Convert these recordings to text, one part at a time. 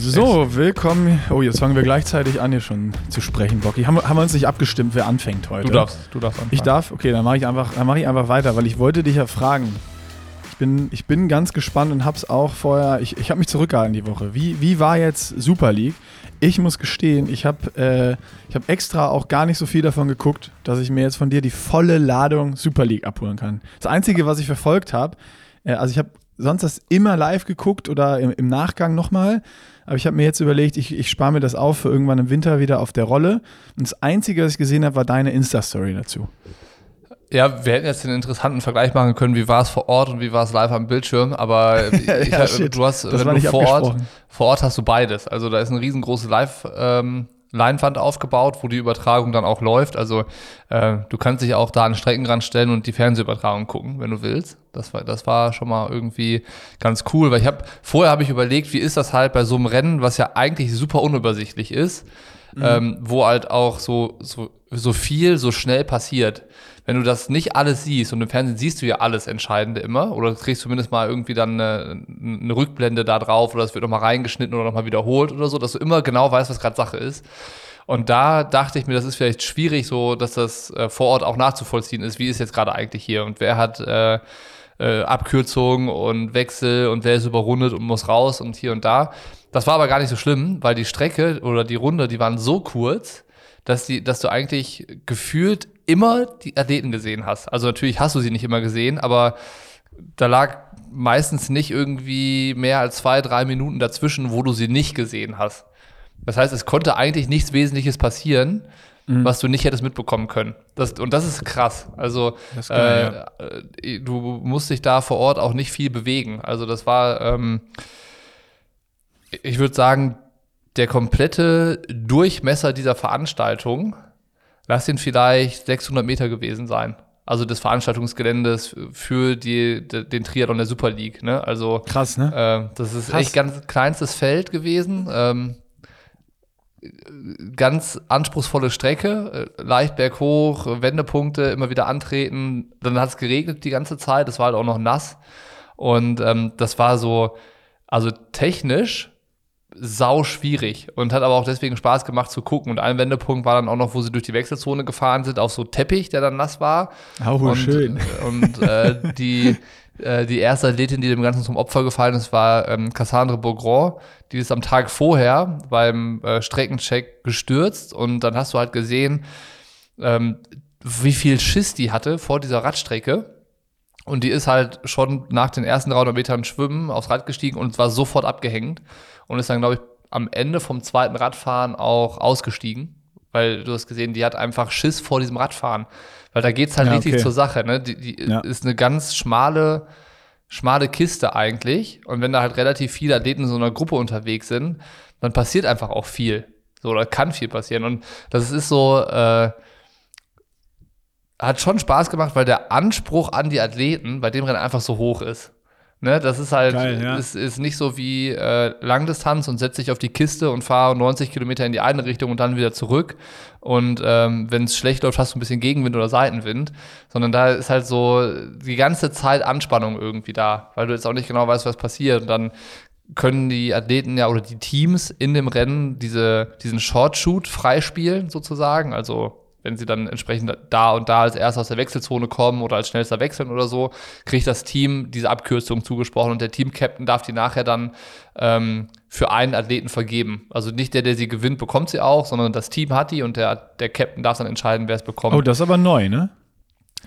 So, willkommen. Oh, jetzt fangen wir gleichzeitig an, hier schon zu sprechen, Bocky. Haben, haben wir uns nicht abgestimmt, wer anfängt heute? Du darfst, du darfst anfangen. Ich darf? Okay, dann mache ich, einfach, mach ich einfach weiter, weil ich wollte dich ja fragen. Ich bin, ich bin ganz gespannt und hab's auch vorher, ich, ich habe mich zurückgehalten die Woche. Wie, wie war jetzt Super League? Ich muss gestehen, ich habe äh, hab extra auch gar nicht so viel davon geguckt, dass ich mir jetzt von dir die volle Ladung Super League abholen kann. Das Einzige, was ich verfolgt habe, äh, also ich habe sonst das immer live geguckt oder im, im Nachgang nochmal. Aber ich habe mir jetzt überlegt, ich, ich spare mir das auf für irgendwann im Winter wieder auf der Rolle. Und das Einzige, was ich gesehen habe, war deine Insta-Story dazu. Ja, wir hätten jetzt den interessanten Vergleich machen können, wie war es vor Ort und wie war es live am Bildschirm, aber ich, ja, du hast, das wenn du vor Ort, vor Ort hast du beides. Also da ist eine riesengroße Live- ähm, Leinwand aufgebaut, wo die Übertragung dann auch läuft. Also äh, du kannst dich auch da an den Streckenrand stellen und die Fernsehübertragung gucken, wenn du willst. Das war, das war schon mal irgendwie ganz cool, weil ich habe vorher habe ich überlegt, wie ist das halt bei so einem Rennen, was ja eigentlich super unübersichtlich ist, mhm. ähm, wo halt auch so, so, so viel so schnell passiert wenn du das nicht alles siehst und im Fernsehen siehst du ja alles Entscheidende immer oder kriegst zumindest mal irgendwie dann eine, eine Rückblende da drauf oder es wird nochmal reingeschnitten oder nochmal wiederholt oder so, dass du immer genau weißt, was gerade Sache ist. Und da dachte ich mir, das ist vielleicht schwierig, so dass das äh, vor Ort auch nachzuvollziehen ist, wie ist jetzt gerade eigentlich hier und wer hat äh, äh, Abkürzungen und Wechsel und wer ist überrundet und muss raus und hier und da. Das war aber gar nicht so schlimm, weil die Strecke oder die Runde, die waren so kurz, dass, die, dass du eigentlich gefühlt immer die Athleten gesehen hast. Also natürlich hast du sie nicht immer gesehen, aber da lag meistens nicht irgendwie mehr als zwei, drei Minuten dazwischen, wo du sie nicht gesehen hast. Das heißt, es konnte eigentlich nichts Wesentliches passieren, mhm. was du nicht hättest mitbekommen können. Das, und das ist krass. Also geil, äh, ja. du musst dich da vor Ort auch nicht viel bewegen. Also das war, ähm, ich würde sagen, der komplette Durchmesser dieser Veranstaltung lass ihn vielleicht 600 Meter gewesen sein. Also des Veranstaltungsgeländes für die, den Triathlon der Super League. Ne? Also krass, ne? Äh, das ist krass. echt ganz kleinstes Feld gewesen. Ähm, ganz anspruchsvolle Strecke, äh, leicht berghoch, Wendepunkte, immer wieder antreten. Dann hat es geregnet die ganze Zeit, es war halt auch noch nass. Und ähm, das war so, also technisch sau schwierig und hat aber auch deswegen Spaß gemacht zu gucken. Und ein Wendepunkt war dann auch noch, wo sie durch die Wechselzone gefahren sind, auf so Teppich, der dann nass war. Oh, und, schön. Und äh, die, äh, die erste Athletin, die dem Ganzen zum Opfer gefallen ist, war ähm, Cassandre Beaugrand. Die ist am Tag vorher beim äh, Streckencheck gestürzt und dann hast du halt gesehen, ähm, wie viel Schiss die hatte vor dieser Radstrecke. Und die ist halt schon nach den ersten 300 Metern Schwimmen aufs Rad gestiegen und war sofort abgehängt und ist dann, glaube ich, am Ende vom zweiten Radfahren auch ausgestiegen. Weil du hast gesehen, die hat einfach Schiss vor diesem Radfahren. Weil da geht es halt ja, richtig okay. zur Sache. Ne? Die, die ja. ist eine ganz schmale, schmale Kiste eigentlich. Und wenn da halt relativ viele Athleten in so einer Gruppe unterwegs sind, dann passiert einfach auch viel. So, oder kann viel passieren. Und das ist so, äh, hat schon Spaß gemacht, weil der Anspruch an die Athleten bei dem Rennen einfach so hoch ist. Ne, das ist halt, Geil, ja. ist, ist nicht so wie äh, Langdistanz und setze dich auf die Kiste und fahre 90 Kilometer in die eine Richtung und dann wieder zurück. Und ähm, wenn es schlecht läuft, hast du ein bisschen Gegenwind oder Seitenwind. Sondern da ist halt so die ganze Zeit Anspannung irgendwie da, weil du jetzt auch nicht genau weißt, was passiert. Und dann können die Athleten ja oder die Teams in dem Rennen diese, diesen Short Shoot freispielen, sozusagen. Also wenn sie dann entsprechend da und da als erster aus der Wechselzone kommen oder als schnellster wechseln oder so, kriegt das Team diese Abkürzung zugesprochen und der Team-Captain darf die nachher dann ähm, für einen Athleten vergeben. Also nicht der, der sie gewinnt, bekommt sie auch, sondern das Team hat die und der, der Captain darf dann entscheiden, wer es bekommt. Oh, das ist aber neu, ne?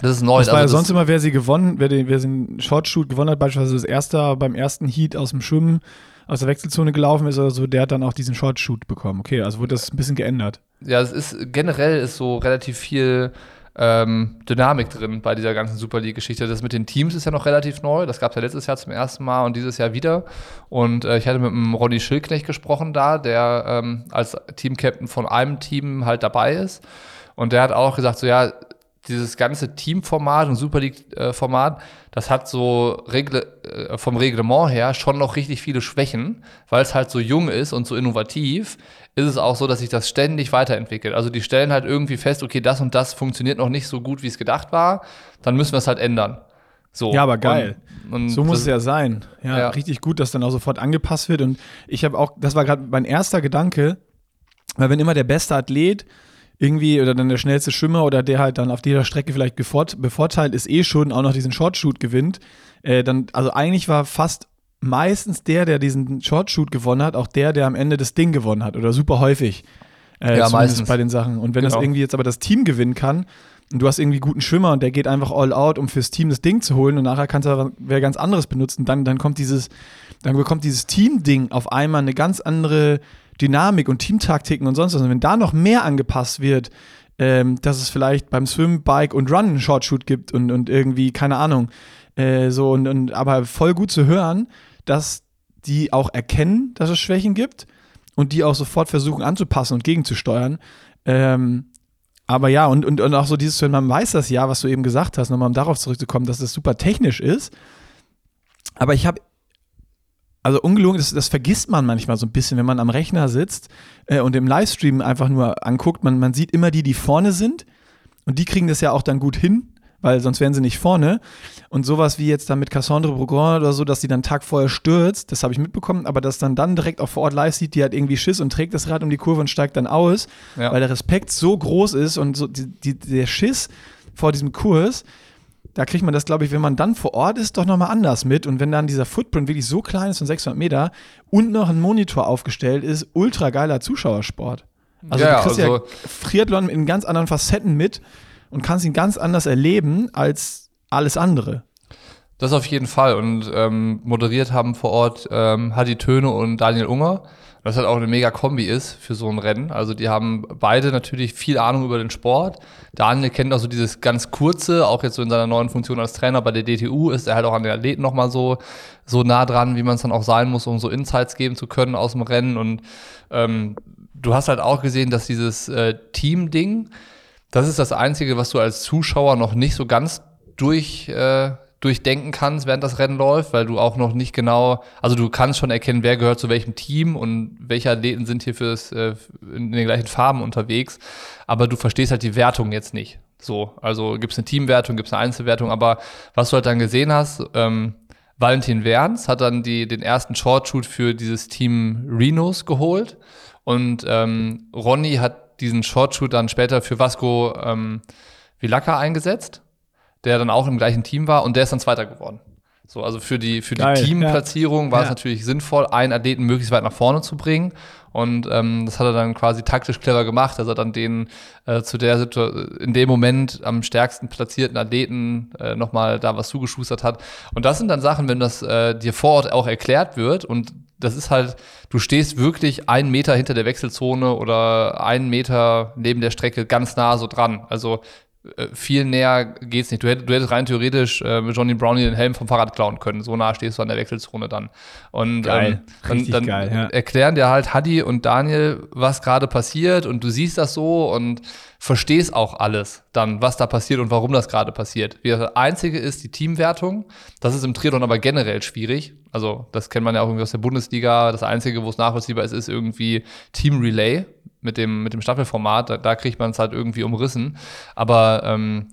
Das ist neu. Das war also ja sonst immer, wer sie gewonnen, wer den, wer den Shortshoot gewonnen hat, beispielsweise das erste beim ersten Heat aus dem Schwimmen aus der Wechselzone gelaufen ist oder so, der hat dann auch diesen Shortshoot bekommen. Okay, also wurde das ein bisschen geändert. Ja, es ist generell ist so relativ viel ähm, Dynamik drin bei dieser ganzen Super League-Geschichte. Das mit den Teams ist ja noch relativ neu. Das gab es ja letztes Jahr zum ersten Mal und dieses Jahr wieder. Und äh, ich hatte mit dem Ronny Schildknecht gesprochen da, der ähm, als Team-Captain von einem Team halt dabei ist. Und der hat auch gesagt, so ja, dieses ganze Teamformat und Super League-Format, das hat so Regle, äh, vom Reglement her schon noch richtig viele Schwächen, weil es halt so jung ist und so innovativ, ist es auch so, dass sich das ständig weiterentwickelt. Also die stellen halt irgendwie fest, okay, das und das funktioniert noch nicht so gut, wie es gedacht war, dann müssen wir es halt ändern. So. Ja, aber geil. Und, und so muss es ja sein. Ja, ja, richtig gut, dass dann auch sofort angepasst wird. Und ich habe auch, das war gerade mein erster Gedanke, weil wenn immer der beste Athlet irgendwie oder dann der schnellste Schwimmer oder der halt dann auf dieser Strecke vielleicht bevorteilt ist, eh schon auch noch diesen Shortshoot gewinnt, äh, dann, also eigentlich war fast meistens der, der diesen Shortshoot gewonnen hat, auch der, der am Ende das Ding gewonnen hat oder super häufig. Äh, ja, meistens bei den Sachen. Und wenn genau. das irgendwie jetzt aber das Team gewinnen kann, und du hast irgendwie guten Schwimmer und der geht einfach all out, um fürs Team das Ding zu holen und nachher kannst du wer ganz anderes benutzen, dann, dann kommt dieses, dann bekommt dieses Team-Ding auf einmal eine ganz andere Dynamik und Teamtaktiken und sonst was. Und wenn da noch mehr angepasst wird, ähm, dass es vielleicht beim Swim, Bike und Run einen Shortshoot gibt und, und irgendwie, keine Ahnung, äh, so und, und aber voll gut zu hören, dass die auch erkennen, dass es Schwächen gibt und die auch sofort versuchen anzupassen und gegenzusteuern. Ähm, aber ja, und, und, und auch so dieses, wenn man weiß das ja, was du eben gesagt hast, nochmal um darauf zurückzukommen, dass das super technisch ist. Aber ich habe, also ungelogen, das, das, vergisst man manchmal so ein bisschen, wenn man am Rechner sitzt äh, und im Livestream einfach nur anguckt. Man, man sieht immer die, die vorne sind und die kriegen das ja auch dann gut hin weil sonst wären sie nicht vorne. Und sowas wie jetzt dann mit Cassandre Bourgoin oder so, dass sie dann Tag vorher stürzt, das habe ich mitbekommen, aber dass dann dann direkt auch vor Ort live sieht, die hat irgendwie Schiss und trägt das Rad um die Kurve und steigt dann aus, ja. weil der Respekt so groß ist und so die, die, der Schiss vor diesem Kurs, da kriegt man das, glaube ich, wenn man dann vor Ort ist, doch nochmal anders mit. Und wenn dann dieser Footprint wirklich so klein ist von 600 Meter und noch ein Monitor aufgestellt ist, ultra geiler Zuschauersport. Also ja, du kriegst also ja Triathlon in ganz anderen Facetten mit und kannst ihn ganz anders erleben als alles andere. Das auf jeden Fall. Und ähm, moderiert haben vor Ort ähm, Hadi Töne und Daniel Unger. Was halt auch eine mega Kombi ist für so ein Rennen. Also die haben beide natürlich viel Ahnung über den Sport. Daniel kennt auch so dieses ganz kurze, auch jetzt so in seiner neuen Funktion als Trainer bei der DTU ist er halt auch an den Athleten nochmal so, so nah dran, wie man es dann auch sein muss, um so Insights geben zu können aus dem Rennen. Und ähm, du hast halt auch gesehen, dass dieses äh, Team-Ding, das ist das Einzige, was du als Zuschauer noch nicht so ganz durch, äh, durchdenken kannst, während das Rennen läuft, weil du auch noch nicht genau, also du kannst schon erkennen, wer gehört zu welchem Team und welche Athleten sind hier fürs, äh, in den gleichen Farben unterwegs, aber du verstehst halt die Wertung jetzt nicht. So, also gibt es eine Teamwertung, gibt es eine Einzelwertung, aber was du halt dann gesehen hast, ähm, Valentin Werns hat dann die, den ersten Shortshoot für dieses Team Renos geholt und ähm, Ronny hat diesen Shortshoot dann später für Vasco ähm, Vilacca eingesetzt, der dann auch im gleichen Team war und der ist dann Zweiter geworden. So, also für die, für die Teamplatzierung ja. war ja. es natürlich sinnvoll, einen Athleten möglichst weit nach vorne zu bringen. Und ähm, das hat er dann quasi taktisch clever gemacht, dass er dann den äh, zu der Situation, in dem Moment am stärksten platzierten Athleten äh, nochmal da was zugeschustert hat. Und das sind dann Sachen, wenn das äh, dir vor Ort auch erklärt wird und das ist halt, du stehst wirklich einen Meter hinter der Wechselzone oder einen Meter neben der Strecke ganz nah so dran. Also viel näher geht's nicht. Du hättest, du hättest rein theoretisch äh, mit Johnny Brownie den Helm vom Fahrrad klauen können. So nah stehst du an der Wechselzone dann. Und geil. Ähm, dann, dann geil, ja. erklären dir halt Hadi und Daniel, was gerade passiert und du siehst das so und verstehst auch alles dann, was da passiert und warum das gerade passiert. Das Einzige ist die Teamwertung. Das ist im Triathlon aber generell schwierig. Also das kennt man ja auch irgendwie aus der Bundesliga. Das Einzige, wo es nachvollziehbar ist, ist irgendwie Team Relay mit dem, mit dem Staffelformat. Da, da kriegt man es halt irgendwie umrissen. Aber ähm,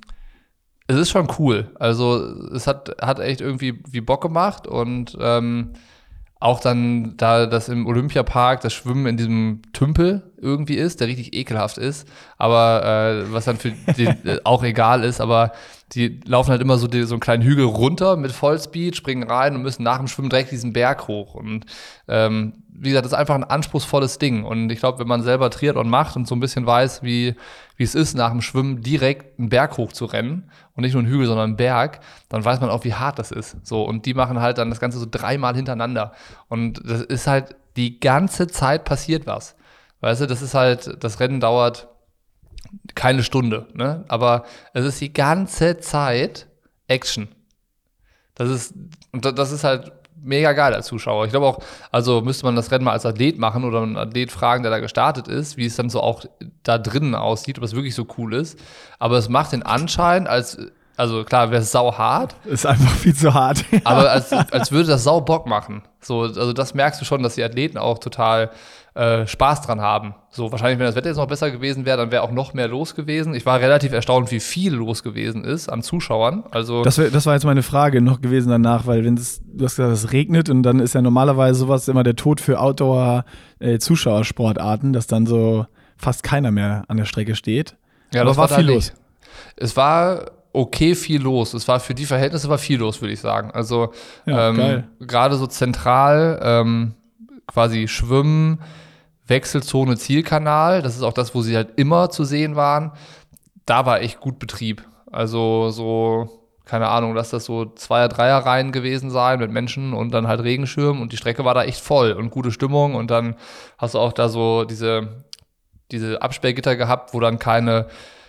es ist schon cool. Also es hat, hat echt irgendwie wie Bock gemacht und ähm, auch dann, da das im Olympiapark das Schwimmen in diesem Tümpel irgendwie ist, der richtig ekelhaft ist, aber äh, was dann für die äh, auch egal ist, aber die laufen halt immer so, die, so einen kleinen Hügel runter mit Vollspeed, springen rein und müssen nach dem Schwimmen direkt diesen Berg hoch. Und ähm, wie gesagt, das ist einfach ein anspruchsvolles Ding. Und ich glaube, wenn man selber Triathlon macht und so ein bisschen weiß, wie, wie es ist, nach dem Schwimmen direkt einen Berg hoch zu rennen und nicht nur einen Hügel, sondern einen Berg, dann weiß man auch, wie hart das ist. So, und die machen halt dann das Ganze so dreimal hintereinander. Und das ist halt die ganze Zeit passiert was. Weißt du, das ist halt, das Rennen dauert keine Stunde, ne? Aber es ist die ganze Zeit Action. Das ist, und das ist halt mega geil als Zuschauer. Ich glaube auch, also müsste man das Rennen mal als Athlet machen oder einen Athlet fragen, der da gestartet ist, wie es dann so auch da drinnen aussieht, ob es wirklich so cool ist. Aber es macht den Anschein, als Also klar, wäre es sau hart. Ist einfach viel zu hart. aber als, als würde das sau Bock machen. So, also das merkst du schon, dass die Athleten auch total äh, Spaß dran haben. So, wahrscheinlich, wenn das Wetter jetzt noch besser gewesen wäre, dann wäre auch noch mehr los gewesen. Ich war relativ erstaunt, wie viel los gewesen ist an Zuschauern. Also das, wär, das war jetzt meine Frage noch gewesen danach, weil wenn es, du hast gesagt, es regnet und dann ist ja normalerweise sowas immer der Tod für Outdoor-Zuschauersportarten, äh, dass dann so fast keiner mehr an der Strecke steht. Ja, Aber das war, war viel los. Es war okay viel los. Es war für die Verhältnisse war viel los, würde ich sagen. Also ja, ähm, gerade so zentral ähm, quasi Schwimmen, Wechselzone, Zielkanal. Das ist auch das, wo sie halt immer zu sehen waren. Da war echt gut Betrieb. Also so keine Ahnung, dass das so Zweier-, Dreier-Reihen gewesen sein mit Menschen und dann halt Regenschirm und die Strecke war da echt voll und gute Stimmung und dann hast du auch da so diese, diese Absperrgitter gehabt, wo dann keine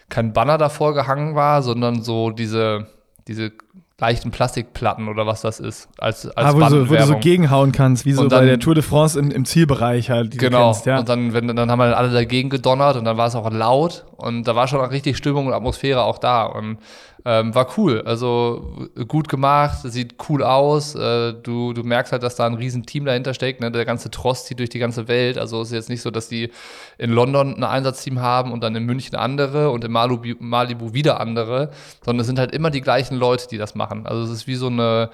kein Banner davor gehangen war, sondern so diese, diese leichten Plastikplatten oder was das ist. Als, als ah, wo, so, wo du so gegenhauen kannst, wie so dann, bei der Tour de France im, im Zielbereich halt. genau. Kennst, ja. Und dann, wenn, dann haben wir alle dagegen gedonnert und dann war es auch laut und da war schon auch richtig Stimmung und Atmosphäre auch da. Und ähm, war cool, also gut gemacht, sieht cool aus. Äh, du, du merkst halt, dass da ein riesen Team dahinter steckt. Ne? Der ganze Trost zieht durch die ganze Welt. Also es ist jetzt nicht so, dass die in London ein Einsatzteam haben und dann in München andere und in Malibu, Malibu wieder andere, sondern es sind halt immer die gleichen Leute, die das machen. Also es ist wie so eine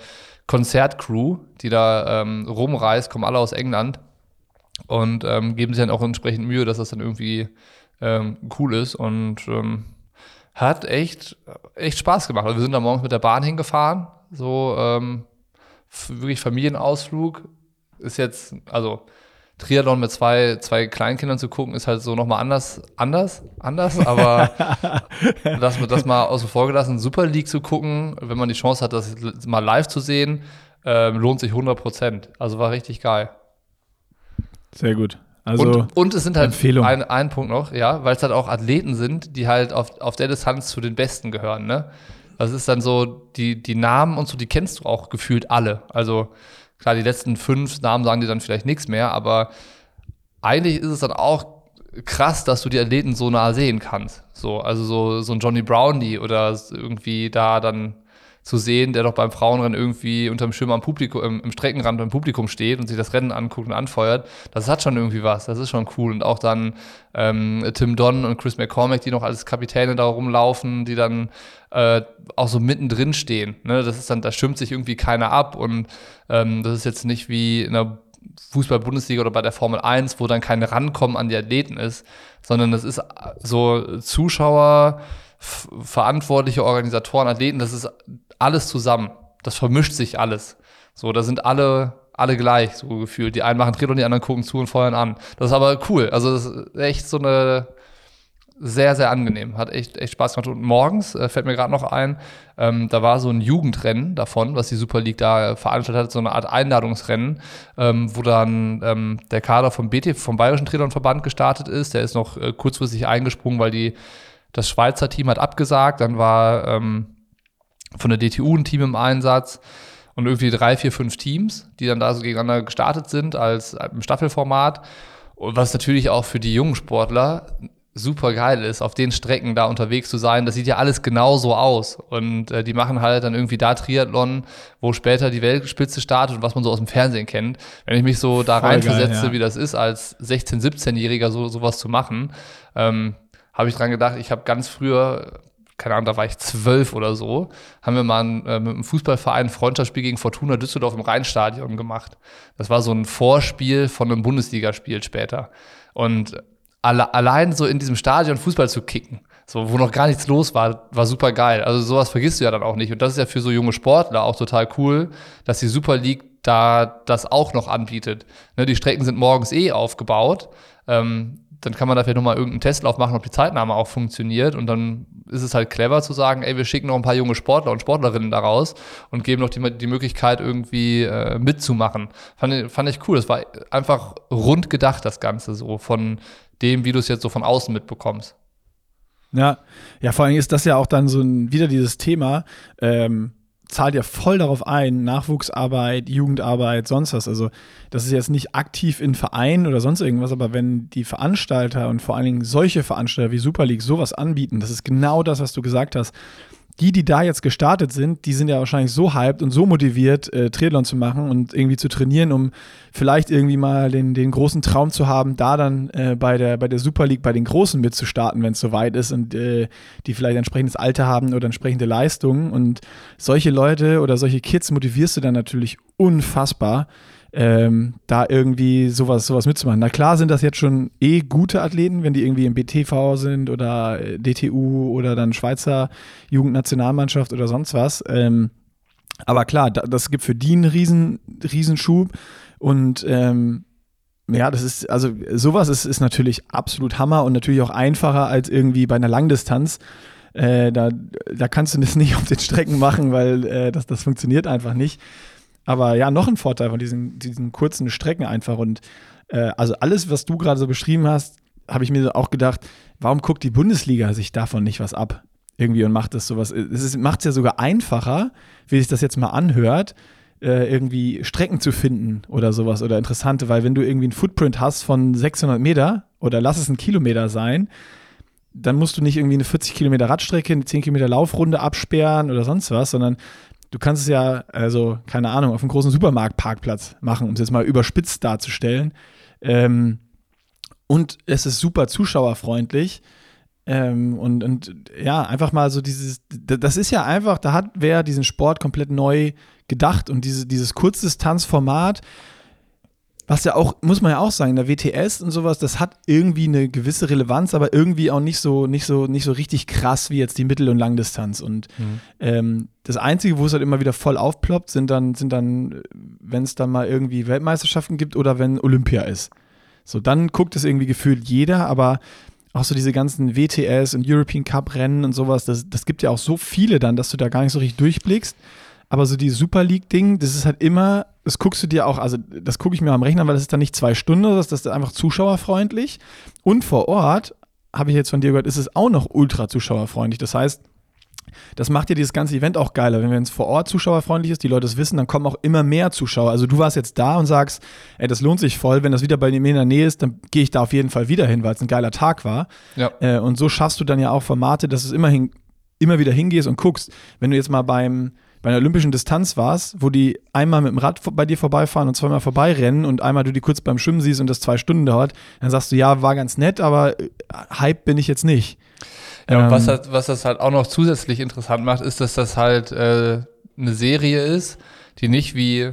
Konzertcrew, die da ähm, rumreist, kommen alle aus England und ähm, geben sich dann auch entsprechend Mühe, dass das dann irgendwie ähm, cool ist und ähm, hat echt, echt Spaß gemacht. Also wir sind da morgens mit der Bahn hingefahren, so ähm, wirklich Familienausflug. Ist jetzt, also Triathlon mit zwei, zwei Kleinkindern zu gucken, ist halt so nochmal anders, anders, anders, aber das, das mal außen vor gelassen, Super League zu gucken, wenn man die Chance hat, das mal live zu sehen, ähm, lohnt sich 100 Prozent. Also war richtig geil. Sehr gut. Also und, und es sind halt ein, ein Punkt noch, ja, weil es halt auch Athleten sind, die halt auf, auf der Distanz zu den Besten gehören, ne? Das ist dann so, die, die Namen und so, die kennst du auch gefühlt alle. Also klar, die letzten fünf Namen sagen dir dann vielleicht nichts mehr, aber eigentlich ist es dann auch krass, dass du die Athleten so nah sehen kannst. So, also so, so ein Johnny Brownlee oder irgendwie da dann zu sehen, der doch beim Frauenrennen irgendwie unterm Schirm am Publikum, im, im, Streckenrand beim Publikum steht und sich das Rennen anguckt und anfeuert, das hat schon irgendwie was. Das ist schon cool. Und auch dann ähm, Tim Donn und Chris McCormack, die noch als Kapitäne da rumlaufen, die dann äh, auch so mittendrin stehen. Ne? Das ist dann, da stimmt sich irgendwie keiner ab und ähm, das ist jetzt nicht wie in der Fußball-Bundesliga oder bei der Formel 1, wo dann kein Rankommen an die Athleten ist, sondern das ist so Zuschauer, verantwortliche Organisatoren, Athleten, das ist alles zusammen. Das vermischt sich alles. So, da sind alle, alle gleich, so gefühlt. Die einen machen und die anderen gucken zu und feuern an. Das ist aber cool. Also, das ist echt so eine sehr, sehr angenehm. Hat echt, echt Spaß gemacht. Und morgens äh, fällt mir gerade noch ein, ähm, da war so ein Jugendrennen davon, was die Super League da veranstaltet hat, so eine Art Einladungsrennen, ähm, wo dann ähm, der Kader vom BT, vom Bayerischen Triathlon-Verband gestartet ist. Der ist noch äh, kurzfristig eingesprungen, weil die, das Schweizer Team hat abgesagt. Dann war ähm, von der DTU ein Team im Einsatz und irgendwie drei, vier, fünf Teams, die dann da so gegeneinander gestartet sind als im Staffelformat. Und was natürlich auch für die jungen Sportler super geil ist, auf den Strecken da unterwegs zu sein. Das sieht ja alles genauso aus. Und äh, die machen halt dann irgendwie da Triathlon, wo später die Weltspitze startet und was man so aus dem Fernsehen kennt. Wenn ich mich so da reinversetze, ja. wie das ist, als 16-, 17-Jähriger so sowas zu machen, ähm, habe ich dran gedacht, ich habe ganz früher keine Ahnung, da war ich zwölf oder so, haben wir mal ein, äh, mit einem Fußballverein ein Freundschaftsspiel gegen Fortuna Düsseldorf im Rheinstadion gemacht. Das war so ein Vorspiel von einem Bundesligaspiel später. Und alle, allein so in diesem Stadion Fußball zu kicken, so wo noch gar nichts los war, war super geil. Also sowas vergisst du ja dann auch nicht. Und das ist ja für so junge Sportler auch total cool, dass die Super League da das auch noch anbietet. Ne, die Strecken sind morgens eh aufgebaut. Ähm, dann kann man dafür nochmal irgendeinen Testlauf machen, ob die Zeitnahme auch funktioniert. Und dann ist es halt clever zu sagen, ey, wir schicken noch ein paar junge Sportler und Sportlerinnen da raus und geben noch die, die Möglichkeit, irgendwie äh, mitzumachen. Fand, fand ich cool. Das war einfach rund gedacht, das Ganze so, von dem, wie du es jetzt so von außen mitbekommst. Ja, ja, vor allem ist das ja auch dann so ein, wieder dieses Thema, ähm, zahlt ja voll darauf ein, Nachwuchsarbeit, Jugendarbeit, sonst was. Also das ist jetzt nicht aktiv in Vereinen oder sonst irgendwas, aber wenn die Veranstalter und vor allen Dingen solche Veranstalter wie Super League sowas anbieten, das ist genau das, was du gesagt hast, die, die da jetzt gestartet sind, die sind ja wahrscheinlich so hyped und so motiviert, äh, Triathlon zu machen und irgendwie zu trainieren, um vielleicht irgendwie mal den, den großen Traum zu haben, da dann äh, bei, der, bei der Super League bei den Großen mitzustarten, wenn es soweit ist und äh, die vielleicht entsprechendes Alter haben oder entsprechende Leistungen. Und solche Leute oder solche Kids motivierst du dann natürlich unfassbar ähm, da irgendwie sowas, sowas mitzumachen. Na klar sind das jetzt schon eh gute Athleten, wenn die irgendwie im BTV sind oder äh, DTU oder dann Schweizer Jugendnationalmannschaft oder sonst was. Ähm, aber klar, das gibt für die einen riesen, Riesenschub und ähm, ja, das ist, also sowas ist, ist natürlich absolut Hammer und natürlich auch einfacher als irgendwie bei einer Langdistanz. Äh, da, da kannst du das nicht auf den Strecken machen, weil äh, das, das funktioniert einfach nicht. Aber ja, noch ein Vorteil von diesen, diesen kurzen Strecken einfach. Und äh, also alles, was du gerade so beschrieben hast, habe ich mir auch gedacht, warum guckt die Bundesliga sich davon nicht was ab? Irgendwie und macht das sowas. Es macht es ja sogar einfacher, wie sich das jetzt mal anhört, äh, irgendwie Strecken zu finden oder sowas oder interessante, weil wenn du irgendwie einen Footprint hast von 600 Meter oder lass es ein Kilometer sein, dann musst du nicht irgendwie eine 40 Kilometer Radstrecke, eine 10 Kilometer Laufrunde absperren oder sonst was, sondern du kannst es ja, also keine Ahnung, auf einem großen Supermarktparkplatz machen, um es jetzt mal überspitzt darzustellen. Ähm, und es ist super zuschauerfreundlich. Ähm, und, und ja, einfach mal so dieses, das ist ja einfach, da hat wer diesen Sport komplett neu gedacht und diese, dieses Kurzdistanzformat was ja auch, muss man ja auch sagen, der WTS und sowas, das hat irgendwie eine gewisse Relevanz, aber irgendwie auch nicht so, nicht so, nicht so richtig krass wie jetzt die Mittel- und Langdistanz. Und mhm. ähm, das Einzige, wo es halt immer wieder voll aufploppt, sind dann, sind dann, wenn es dann mal irgendwie Weltmeisterschaften gibt oder wenn Olympia ist. So, dann guckt es irgendwie gefühlt jeder, aber auch so diese ganzen WTS und European Cup Rennen und sowas, das, das gibt ja auch so viele dann, dass du da gar nicht so richtig durchblickst. Aber so die Super League-Ding, das ist halt immer, das guckst du dir auch, also das gucke ich mir am Rechner, weil das ist dann nicht zwei Stunden, das ist einfach zuschauerfreundlich. Und vor Ort, habe ich jetzt von dir gehört, ist es auch noch ultra zuschauerfreundlich. Das heißt, das macht ja dieses ganze Event auch geiler. Wenn es vor Ort zuschauerfreundlich ist, die Leute es wissen, dann kommen auch immer mehr Zuschauer. Also du warst jetzt da und sagst, ey, das lohnt sich voll. Wenn das wieder bei mir in der Nähe ist, dann gehe ich da auf jeden Fall wieder hin, weil es ein geiler Tag war. Ja. Äh, und so schaffst du dann ja auch Formate, dass du immerhin immer wieder hingehst und guckst. Wenn du jetzt mal beim bei einer olympischen Distanz warst, wo die einmal mit dem Rad bei dir vorbeifahren und zweimal vorbeirennen und einmal du die kurz beim Schwimmen siehst und das zwei Stunden dauert, dann sagst du, ja, war ganz nett, aber äh, Hype bin ich jetzt nicht. Ja, und ähm, was, das, was das halt auch noch zusätzlich interessant macht, ist, dass das halt äh, eine Serie ist, die nicht wie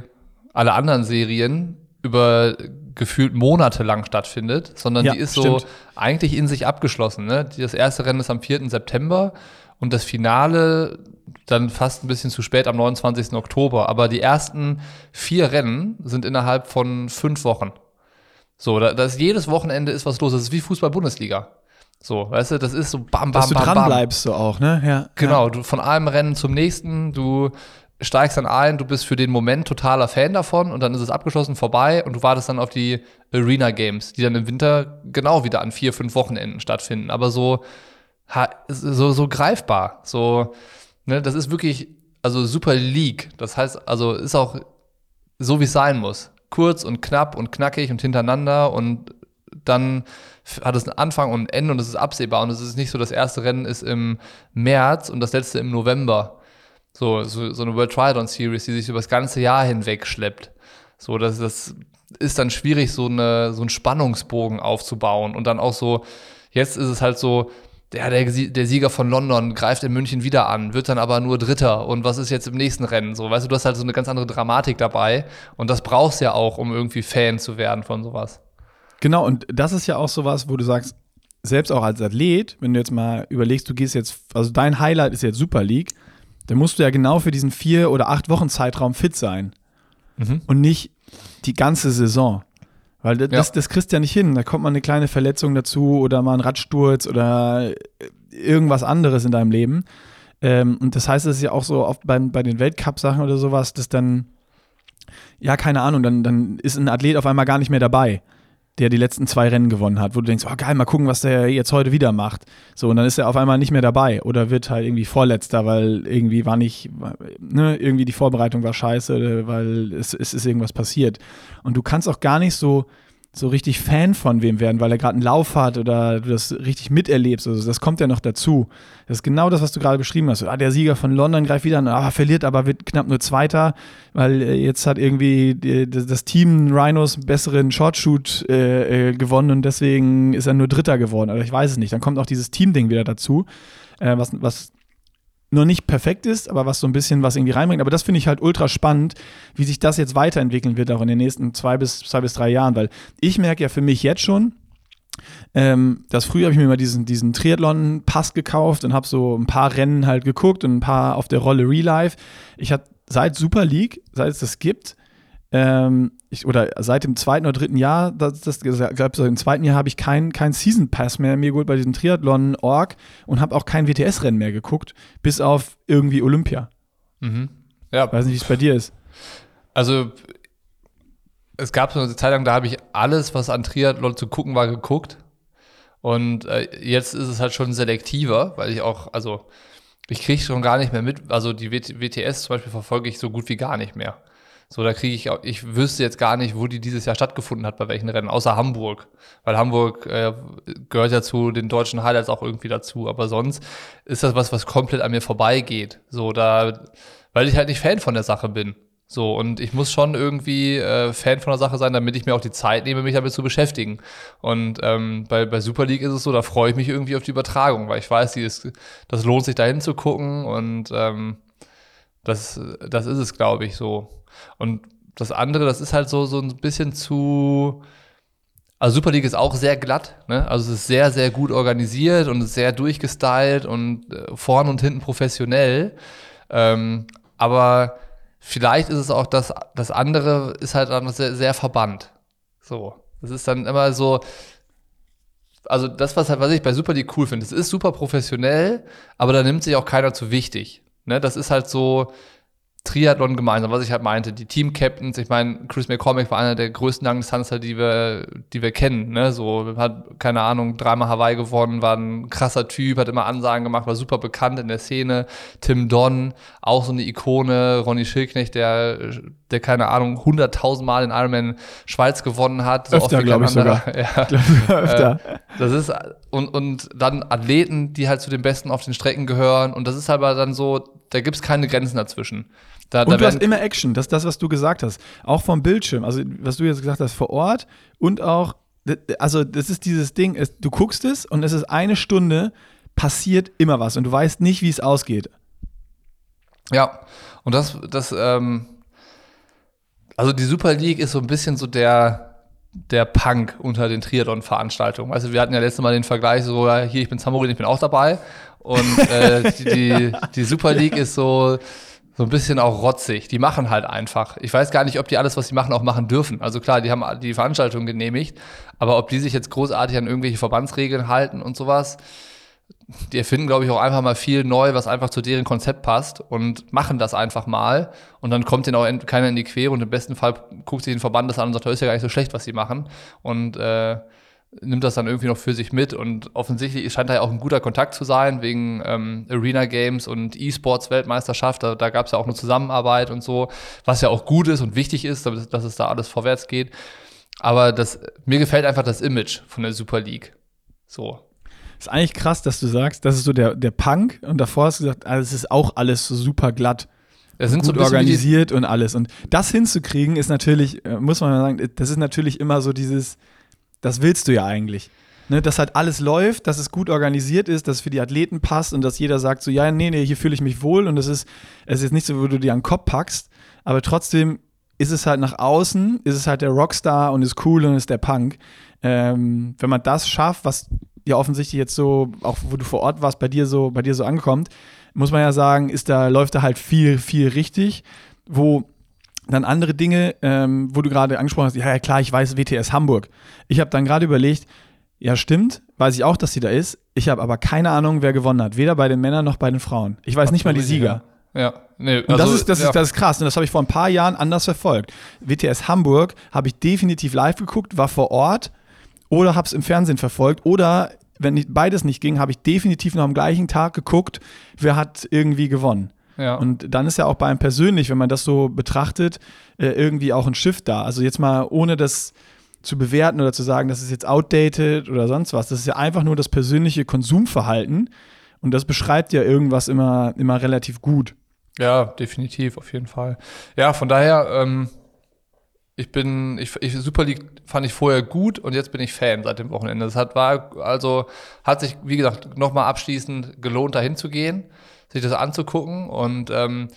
alle anderen Serien über gefühlt monatelang stattfindet, sondern ja, die ist stimmt. so eigentlich in sich abgeschlossen. Ne? Das erste Rennen ist am 4. September und das Finale dann fast ein bisschen zu spät am 29. Oktober. Aber die ersten vier Rennen sind innerhalb von fünf Wochen. So, da, da ist jedes Wochenende ist was los. Das ist wie Fußball-Bundesliga. So, weißt du, das ist so bam, bam, Dass bam, du dran bam. bleibst du auch, ne? Ja. Genau, du von einem Rennen zum nächsten, du steigst dann ein, du bist für den Moment totaler Fan davon und dann ist es abgeschlossen, vorbei und du wartest dann auf die Arena Games, die dann im Winter genau wieder an vier, fünf Wochenenden stattfinden. Aber so, so, so greifbar, so, Ne, das ist wirklich, also Super League. Das heißt, also ist auch so, wie es sein muss. Kurz und knapp und knackig und hintereinander und dann hat es einen Anfang und ein Ende und es ist absehbar. Und es ist nicht so, das erste Rennen ist im März und das letzte im November. So, so, so eine World Triathlon Series, die sich über das ganze Jahr hinweg schleppt. So, das, das ist dann schwierig, so, eine, so einen Spannungsbogen aufzubauen. Und dann auch so, jetzt ist es halt so, ja, der, der Sieger von London greift in München wieder an, wird dann aber nur Dritter. Und was ist jetzt im nächsten Rennen? So, weißt du, du hast halt so eine ganz andere Dramatik dabei. Und das brauchst du ja auch, um irgendwie Fan zu werden von sowas. Genau, und das ist ja auch sowas, wo du sagst, selbst auch als Athlet, wenn du jetzt mal überlegst, du gehst jetzt, also dein Highlight ist jetzt Super League, dann musst du ja genau für diesen vier oder acht Wochen Zeitraum fit sein. Mhm. Und nicht die ganze Saison. Weil das, ja. das, das kriegst du ja nicht hin. Da kommt mal eine kleine Verletzung dazu oder mal ein Radsturz oder irgendwas anderes in deinem Leben. Ähm, und das heißt, es ist ja auch so oft bei, bei den Weltcup-Sachen oder sowas, dass dann, ja, keine Ahnung, dann, dann ist ein Athlet auf einmal gar nicht mehr dabei der die letzten zwei Rennen gewonnen hat, wo du denkst, oh geil, mal gucken, was der jetzt heute wieder macht. So, und dann ist er auf einmal nicht mehr dabei oder wird halt irgendwie Vorletzter, weil irgendwie war nicht, ne, irgendwie die Vorbereitung war scheiße, weil es, es ist irgendwas passiert. Und du kannst auch gar nicht so, so richtig Fan von wem werden, weil er gerade einen Lauf hat oder du das richtig miterlebst. Also das kommt ja noch dazu. Das ist genau das, was du gerade beschrieben hast. Ah, der Sieger von London greift wieder an, ah, verliert, aber wird knapp nur Zweiter, weil äh, jetzt hat irgendwie das Team Rhinos einen besseren Shortshoot äh, äh, gewonnen und deswegen ist er nur Dritter geworden. Oder ich weiß es nicht. Dann kommt auch dieses Team-Ding wieder dazu, äh, was, was nur nicht perfekt ist, aber was so ein bisschen was irgendwie reinbringt. Aber das finde ich halt ultra spannend, wie sich das jetzt weiterentwickeln wird, auch in den nächsten zwei bis, zwei bis drei Jahren. Weil ich merke ja für mich jetzt schon, ähm, das früher habe ich mir mal diesen, diesen Triathlon-Pass gekauft und habe so ein paar Rennen halt geguckt und ein paar auf der Rolle Real Life. Ich hatte seit Super League, seit es das gibt, ähm, ich, oder seit dem zweiten oder dritten Jahr, das, das so im zweiten Jahr habe ich keinen kein Season Pass mehr mir geholt bei diesem Triathlon-Org und habe auch kein WTS-Rennen mehr geguckt, bis auf irgendwie Olympia. Mhm. Ja. Weiß nicht, wie es bei dir ist. Also es gab so eine Zeit lang, da habe ich alles, was an Triathlon zu gucken war, geguckt. Und äh, jetzt ist es halt schon selektiver, weil ich auch, also ich kriege schon gar nicht mehr mit, also die WTS zum Beispiel verfolge ich so gut wie gar nicht mehr. So, da kriege ich, ich wüsste jetzt gar nicht, wo die dieses Jahr stattgefunden hat, bei welchen Rennen, außer Hamburg. Weil Hamburg äh, gehört ja zu den deutschen Highlights auch irgendwie dazu. Aber sonst ist das was, was komplett an mir vorbeigeht. So, da, weil ich halt nicht Fan von der Sache bin. So, und ich muss schon irgendwie äh, Fan von der Sache sein, damit ich mir auch die Zeit nehme, mich damit zu beschäftigen. Und ähm, bei, bei Super League ist es so, da freue ich mich irgendwie auf die Übertragung, weil ich weiß, die ist, das lohnt sich dahin zu gucken und ähm, das, das ist es, glaube ich, so. Und das andere, das ist halt so, so ein bisschen zu. Also Super League ist auch sehr glatt, ne? Also es ist sehr, sehr gut organisiert und sehr durchgestylt und äh, vorn und hinten professionell. Ähm, aber vielleicht ist es auch das, das andere ist halt dann sehr, sehr verbannt. So. Das ist dann immer so, also das, was, halt, was ich bei Super League cool finde, es ist super professionell, aber da nimmt sich auch keiner zu wichtig. Ne? Das ist halt so, Triathlon gemeinsam, was ich halt meinte, die Team-Captains, ich meine, Chris McCormick war einer der größten Langdistanzler, die wir, die wir kennen, ne, so, hat, keine Ahnung, dreimal Hawaii gewonnen, war ein krasser Typ, hat immer Ansagen gemacht, war super bekannt in der Szene, Tim Don, auch so eine Ikone, Ronny Schilknecht, der, der, keine Ahnung, hunderttausend Mal in Ironman Schweiz gewonnen hat. So öfter, glaube ich sogar. Ja. öfter. Äh, das ist, und, und dann Athleten, die halt zu den Besten auf den Strecken gehören und das ist aber dann so, da gibt es keine Grenzen dazwischen. Da, und da du hast immer Action, das ist das, was du gesagt hast. Auch vom Bildschirm, also was du jetzt gesagt hast, vor Ort und auch, also das ist dieses Ding, du guckst es und es ist eine Stunde, passiert immer was und du weißt nicht, wie es ausgeht. Ja, und das, das, ähm, also die Super League ist so ein bisschen so der, der Punk unter den Triathlon-Veranstaltungen. Also wir hatten ja letztes Mal den Vergleich, so, ja, hier, ich bin Samurai, ich bin auch dabei. Und äh, die, die, die Super League ist so, so ein bisschen auch rotzig. Die machen halt einfach. Ich weiß gar nicht, ob die alles, was sie machen, auch machen dürfen. Also klar, die haben die Veranstaltung genehmigt, aber ob die sich jetzt großartig an irgendwelche Verbandsregeln halten und sowas, die erfinden, glaube ich, auch einfach mal viel neu, was einfach zu deren Konzept passt und machen das einfach mal. Und dann kommt denen auch keiner in die Quere und im besten Fall guckt sich den Verband das an und sagt, das ist ja gar nicht so schlecht, was sie machen. Und äh, nimmt das dann irgendwie noch für sich mit und offensichtlich scheint da ja auch ein guter Kontakt zu sein wegen ähm, Arena Games und E-Sports-Weltmeisterschaft. Da, da gab es ja auch eine Zusammenarbeit und so, was ja auch gut ist und wichtig ist, dass, dass es da alles vorwärts geht. Aber das, mir gefällt einfach das Image von der Super League. So. Ist eigentlich krass, dass du sagst, das ist so der, der Punk und davor hast du gesagt, ah, es ist auch alles so super glatt. Es sind gut so organisiert und alles. Und das hinzukriegen ist natürlich, äh, muss man sagen, das ist natürlich immer so dieses, das willst du ja eigentlich. Ne, dass halt alles läuft, dass es gut organisiert ist, dass es für die Athleten passt und dass jeder sagt so, ja, nee, nee, hier fühle ich mich wohl und es ist, es ist nicht so, wo du dir an den Kopf packst, aber trotzdem ist es halt nach außen, ist es halt der Rockstar und ist cool und ist der Punk. Ähm, wenn man das schafft, was ja offensichtlich jetzt so, auch wo du vor Ort warst, bei dir so, bei dir so ankommt, muss man ja sagen, ist da, läuft da halt viel, viel richtig, wo dann andere Dinge, ähm, wo du gerade angesprochen hast, ja, ja klar, ich weiß WTS Hamburg. Ich habe dann gerade überlegt, ja stimmt, weiß ich auch, dass sie da ist. Ich habe aber keine Ahnung, wer gewonnen hat. Weder bei den Männern noch bei den Frauen. Ich weiß nicht mal die Sieger. Ja, nee, also, und das ist, das, ja. ist, das ist krass. Und das habe ich vor ein paar Jahren anders verfolgt. WTS Hamburg habe ich definitiv live geguckt, war vor Ort oder habe es im Fernsehen verfolgt oder wenn nicht, beides nicht ging, habe ich definitiv noch am gleichen Tag geguckt, wer hat irgendwie gewonnen. Ja. Und dann ist ja auch bei einem persönlich, wenn man das so betrachtet, äh, irgendwie auch ein Shift da. Also jetzt mal ohne das zu bewerten oder zu sagen, das ist jetzt outdated oder sonst was. Das ist ja einfach nur das persönliche Konsumverhalten und das beschreibt ja irgendwas immer, immer relativ gut. Ja, definitiv, auf jeden Fall. Ja, von daher, ähm, ich bin, ich, ich, Super League fand ich vorher gut und jetzt bin ich Fan seit dem Wochenende. Das hat, war, also, hat sich, wie gesagt, nochmal abschließend gelohnt, dahin zu gehen, sich das anzugucken und, ähm,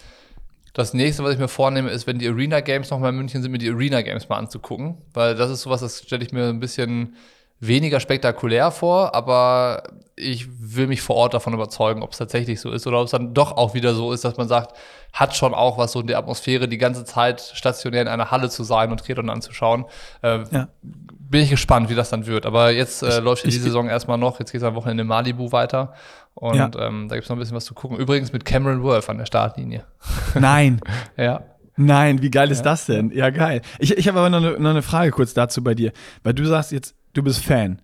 das nächste, was ich mir vornehme, ist, wenn die Arena Games nochmal in München sind, mir die Arena Games mal anzugucken. Weil das ist sowas, das stelle ich mir ein bisschen weniger spektakulär vor, aber ich will mich vor Ort davon überzeugen, ob es tatsächlich so ist oder ob es dann doch auch wieder so ist, dass man sagt, hat schon auch was so in der Atmosphäre, die ganze Zeit stationär in einer Halle zu sein und Triathlon anzuschauen. Äh, ja. Bin ich gespannt, wie das dann wird. Aber jetzt äh, läuft ja die Saison erstmal noch. Jetzt geht es am Wochenende in Malibu weiter. Und ja. ähm, da gibt es noch ein bisschen was zu gucken. Übrigens mit Cameron Worth an der Startlinie. Nein. ja. Nein, wie geil ist das denn? Ja, geil. Ich, ich habe aber noch eine, noch eine Frage kurz dazu bei dir. Weil du sagst jetzt, du bist Fan.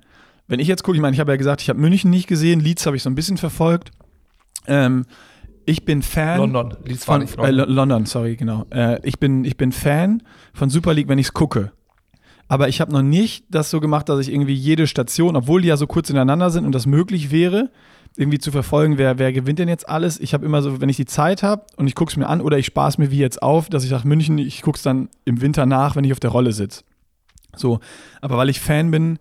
Wenn ich jetzt gucke, ich meine, ich habe ja gesagt, ich habe München nicht gesehen, Leeds habe ich so ein bisschen verfolgt. Ähm, ich bin Fan. London, Leeds von, London. Äh, London, sorry, genau. Äh, ich, bin, ich bin Fan von Super League, wenn ich es gucke. Aber ich habe noch nicht das so gemacht, dass ich irgendwie jede Station, obwohl die ja so kurz ineinander sind und das möglich wäre, irgendwie zu verfolgen, wer, wer gewinnt denn jetzt alles. Ich habe immer so, wenn ich die Zeit habe und ich gucke es mir an oder ich spare es mir wie jetzt auf, dass ich sage, München, ich gucke es dann im Winter nach, wenn ich auf der Rolle sitze. So, aber weil ich Fan bin,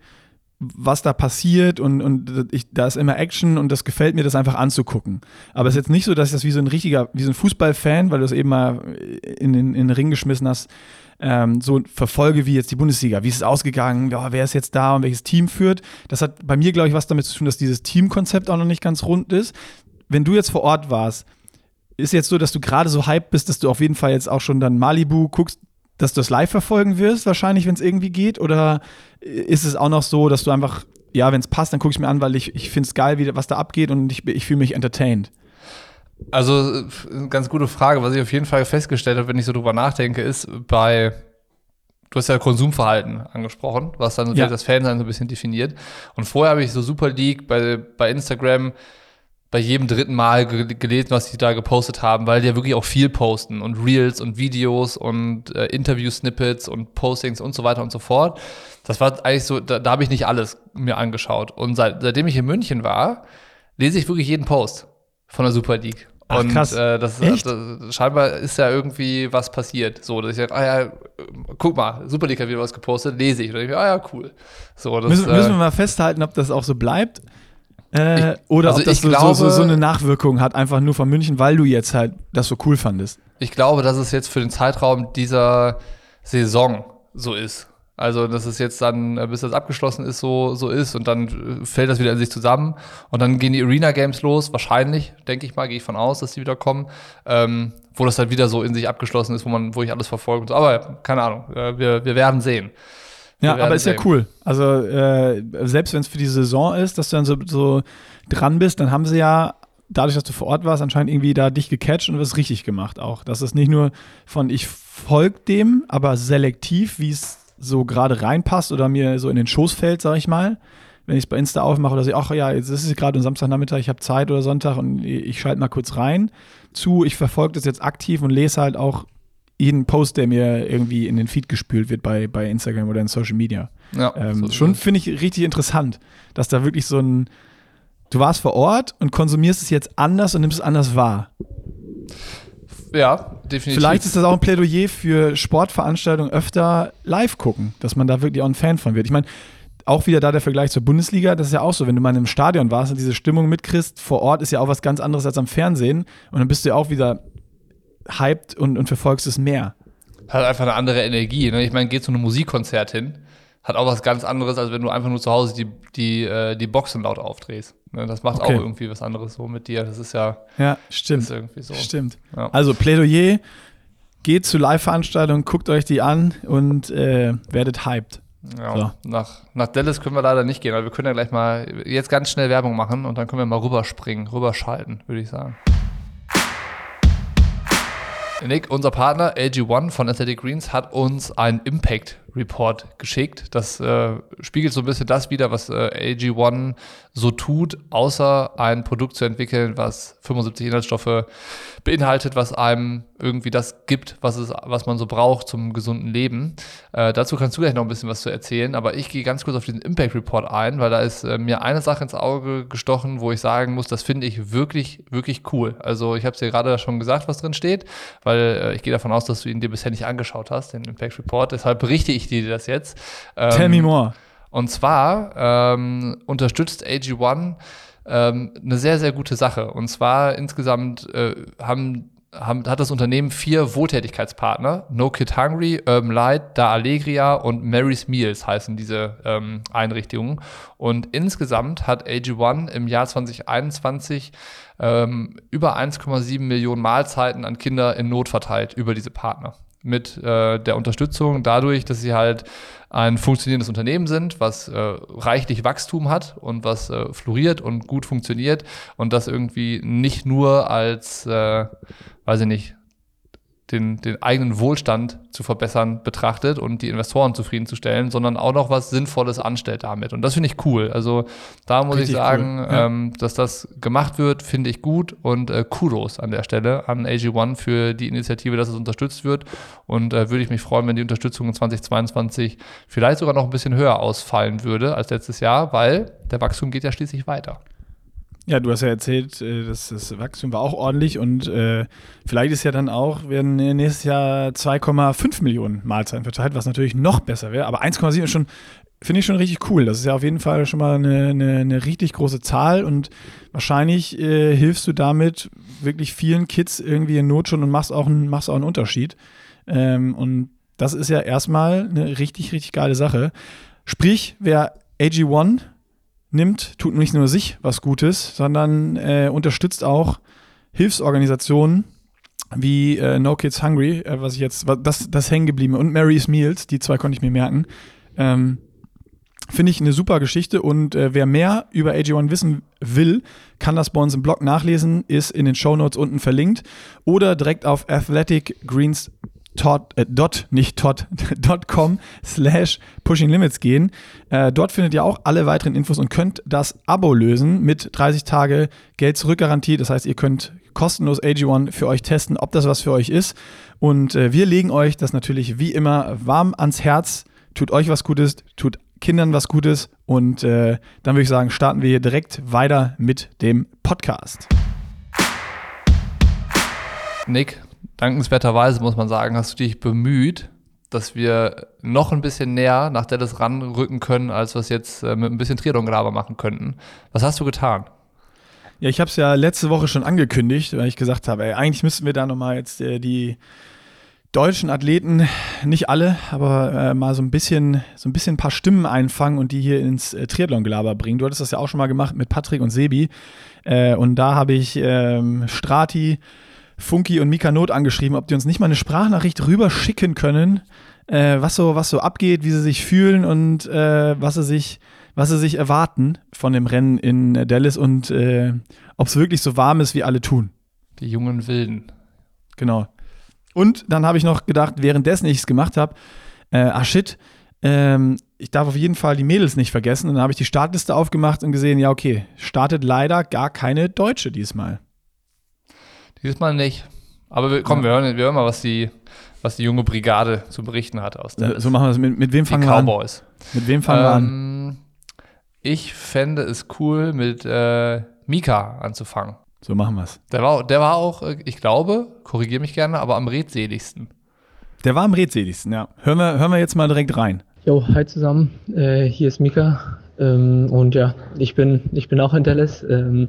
was da passiert und, und ich, da ist immer Action und das gefällt mir, das einfach anzugucken. Aber es ist jetzt nicht so, dass ich das wie so ein richtiger, wie so ein Fußballfan, weil du es eben mal in, in, in den Ring geschmissen hast, ähm, so verfolge wie jetzt die Bundesliga. Wie ist es ausgegangen? Ja, wer ist jetzt da und welches Team führt? Das hat bei mir, glaube ich, was damit zu tun, dass dieses Teamkonzept auch noch nicht ganz rund ist. Wenn du jetzt vor Ort warst, ist jetzt so, dass du gerade so hyped bist, dass du auf jeden Fall jetzt auch schon dann Malibu guckst, dass du das live verfolgen wirst, wahrscheinlich, wenn es irgendwie geht? Oder ist es auch noch so, dass du einfach, ja, wenn es passt, dann gucke ich mir an, weil ich, ich finde es geil, wie, was da abgeht und ich, ich fühle mich entertained? Also, eine ganz gute Frage. Was ich auf jeden Fall festgestellt habe, wenn ich so drüber nachdenke, ist bei du hast ja Konsumverhalten angesprochen, was dann ja. das Fansein so ein bisschen definiert. Und vorher habe ich so Super League bei, bei Instagram bei jedem dritten Mal gelesen, was die da gepostet haben, weil die ja wirklich auch viel posten und Reels und Videos und äh, Interview-Snippets und Postings und so weiter und so fort. Das war eigentlich so, da, da habe ich nicht alles mir angeschaut. Und seit, seitdem ich in München war, lese ich wirklich jeden Post von der Super League. Ach, und krass. Äh, das, Echt? Das, scheinbar ist ja irgendwie was passiert. So, dass ich sage, ah ja, guck mal, Super League hat wieder was gepostet, lese ich. Und ich, ah ja, cool. So, das, müssen, müssen wir äh, mal festhalten, ob das auch so bleibt. Äh, oder also ob das so, glaube, so, so, eine Nachwirkung hat, einfach nur von München, weil du jetzt halt das so cool fandest. Ich glaube, dass es jetzt für den Zeitraum dieser Saison so ist. Also, dass es jetzt dann, äh, bis das abgeschlossen ist, so, so ist und dann äh, fällt das wieder in sich zusammen und dann gehen die Arena Games los, wahrscheinlich, denke ich mal, gehe ich von aus, dass die wieder kommen, ähm, wo das dann wieder so in sich abgeschlossen ist, wo man, wo ich alles verfolge. So. Aber keine Ahnung, äh, wir, wir werden sehen. Ja, aber ist sehen. ja cool. Also äh, selbst wenn es für die Saison ist, dass du dann so, so dran bist, dann haben sie ja dadurch, dass du vor Ort warst, anscheinend irgendwie da dich gecatcht und was richtig gemacht auch. Das ist nicht nur von ich folge dem, aber selektiv, wie es so gerade reinpasst oder mir so in den Schoß fällt, sag ich mal. Wenn ich es bei Insta aufmache oder so, ach ja, jetzt ist es gerade ein Samstagnachmittag, ich habe Zeit oder Sonntag und ich schalte mal kurz rein zu, ich verfolge das jetzt aktiv und lese halt auch jeden Post, der mir irgendwie in den Feed gespült wird bei, bei Instagram oder in Social Media. Ja, ähm, so schon finde ich richtig interessant, dass da wirklich so ein, du warst vor Ort und konsumierst es jetzt anders und nimmst es anders wahr. Ja, definitiv. Vielleicht ist das auch ein Plädoyer für Sportveranstaltungen öfter live gucken, dass man da wirklich auch ein Fan von wird. Ich meine, auch wieder da der Vergleich zur Bundesliga, das ist ja auch so, wenn du mal im Stadion warst und diese Stimmung mitkriegst, vor Ort ist ja auch was ganz anderes als am Fernsehen und dann bist du ja auch wieder hyped und, und verfolgst es mehr. Hat einfach eine andere Energie. Ne? Ich meine, geh zu einem Musikkonzert hin, hat auch was ganz anderes, als wenn du einfach nur zu Hause die, die, äh, die Boxen laut aufdrehst. Ne? Das macht okay. auch irgendwie was anderes so mit dir. Das ist ja. Ja, stimmt. irgendwie so. Stimmt. Ja. Also Plädoyer, geht zu Live-Veranstaltungen, guckt euch die an und äh, werdet hyped. Ja, so. nach, nach Dallas können wir leider nicht gehen, aber wir können ja gleich mal jetzt ganz schnell Werbung machen und dann können wir mal rüberspringen, rüberschalten, würde ich sagen. Nick, unser Partner AG1 von Athletic Greens hat uns einen Impact Report geschickt. Das äh, spiegelt so ein bisschen das wieder, was äh, AG1 so tut, außer ein Produkt zu entwickeln, was 75 Inhaltsstoffe beinhaltet, was einem irgendwie das gibt, was, es, was man so braucht zum gesunden Leben. Äh, dazu kannst du gleich noch ein bisschen was zu erzählen, aber ich gehe ganz kurz auf diesen Impact Report ein, weil da ist äh, mir eine Sache ins Auge gestochen, wo ich sagen muss, das finde ich wirklich, wirklich cool. Also ich habe es dir gerade schon gesagt, was drin steht, weil äh, ich gehe davon aus, dass du ihn dir bisher nicht angeschaut hast, den Impact Report. Deshalb berichte ich dir das jetzt. Ähm, Tell me more. Und zwar ähm, unterstützt AG1 ähm, eine sehr, sehr gute Sache. Und zwar insgesamt äh, haben haben, hat das Unternehmen vier Wohltätigkeitspartner. No Kid Hungry, Urban Light, Da Allegria und Mary's Meals heißen diese ähm, Einrichtungen. Und insgesamt hat AG1 im Jahr 2021 ähm, über 1,7 Millionen Mahlzeiten an Kinder in Not verteilt über diese Partner mit äh, der Unterstützung dadurch, dass sie halt ein funktionierendes Unternehmen sind, was äh, reichlich Wachstum hat und was äh, floriert und gut funktioniert und das irgendwie nicht nur als, äh, weiß ich nicht, den, den eigenen Wohlstand zu verbessern betrachtet und die Investoren zufriedenzustellen, sondern auch noch was Sinnvolles anstellt damit. Und das finde ich cool. Also da muss Richtig ich sagen, cool. ja. ähm, dass das gemacht wird, finde ich gut und äh, Kudos an der Stelle an AG1 für die Initiative, dass es unterstützt wird. Und äh, würde ich mich freuen, wenn die Unterstützung in 2022 vielleicht sogar noch ein bisschen höher ausfallen würde als letztes Jahr, weil der Wachstum geht ja schließlich weiter. Ja, du hast ja erzählt, äh, dass das Wachstum war auch ordentlich und äh, vielleicht ist ja dann auch, werden nächstes Jahr 2,5 Millionen Mahlzeiten verteilt, was natürlich noch besser wäre. Aber 1,7 ist schon, finde ich schon richtig cool. Das ist ja auf jeden Fall schon mal eine, eine, eine richtig große Zahl und wahrscheinlich äh, hilfst du damit wirklich vielen Kids irgendwie in Not schon und machst auch, einen, machst auch einen Unterschied. Ähm, und das ist ja erstmal eine richtig, richtig geile Sache. Sprich, wer AG1 nimmt, tut nicht nur sich was Gutes, sondern äh, unterstützt auch Hilfsorganisationen wie äh, No Kids Hungry, äh, was ich jetzt, das, das hängen geblieben und Mary's Meals, die zwei konnte ich mir merken. Ähm, Finde ich eine super Geschichte und äh, wer mehr über AG1 wissen will, kann das bei uns im Blog nachlesen, ist in den Show Notes unten verlinkt oder direkt auf Athletic Greens Tot, äh, dot, nicht tot, dot com slash pushing limits gehen. Äh, dort findet ihr auch alle weiteren Infos und könnt das Abo lösen mit 30 Tage Geld zurück Garantie. Das heißt, ihr könnt kostenlos AG1 für euch testen, ob das was für euch ist. Und äh, wir legen euch das natürlich wie immer warm ans Herz. Tut euch was Gutes, tut Kindern was Gutes. Und äh, dann würde ich sagen, starten wir hier direkt weiter mit dem Podcast. Nick, dankenswerterweise muss man sagen, hast du dich bemüht, dass wir noch ein bisschen näher nach Dallas ranrücken können, als wir es jetzt äh, mit ein bisschen Triathlon-Gelaber machen könnten. Was hast du getan? Ja, ich habe es ja letzte Woche schon angekündigt, weil ich gesagt habe, eigentlich müssten wir da nochmal jetzt äh, die deutschen Athleten, nicht alle, aber äh, mal so ein bisschen, so ein bisschen ein paar Stimmen einfangen und die hier ins äh, Triathlon-Gelaber bringen. Du hattest das ja auch schon mal gemacht mit Patrick und Sebi. Äh, und da habe ich ähm, Strati, Funky und Mika Not angeschrieben, ob die uns nicht mal eine Sprachnachricht rüber schicken können, äh, was, so, was so abgeht, wie sie sich fühlen und äh, was, sie sich, was sie sich erwarten von dem Rennen in Dallas und äh, ob es wirklich so warm ist, wie alle tun. Die jungen Wilden. Genau. Und dann habe ich noch gedacht, währenddessen ich es gemacht habe, äh, ah shit, ähm, ich darf auf jeden Fall die Mädels nicht vergessen. Und dann habe ich die Startliste aufgemacht und gesehen, ja, okay, startet leider gar keine Deutsche diesmal. Diesmal nicht. Aber wir, komm, ja. wir, hören, wir hören mal, was die, was die junge Brigade zu berichten hat aus der. So machen wir es. Mit, mit wem fangen wir an? Cowboys. Mit wem fangen wir ähm, an? Ich fände es cool, mit äh, Mika anzufangen. So machen wir es. Der war, der war auch, äh, ich glaube, korrigiere mich gerne, aber am redseligsten. Der war am redseligsten, ja. Hören wir, hören wir jetzt mal direkt rein. Jo, hi zusammen. Äh, hier ist Mika. Ähm, und ja, ich bin, ich bin auch in Dallas. Ähm,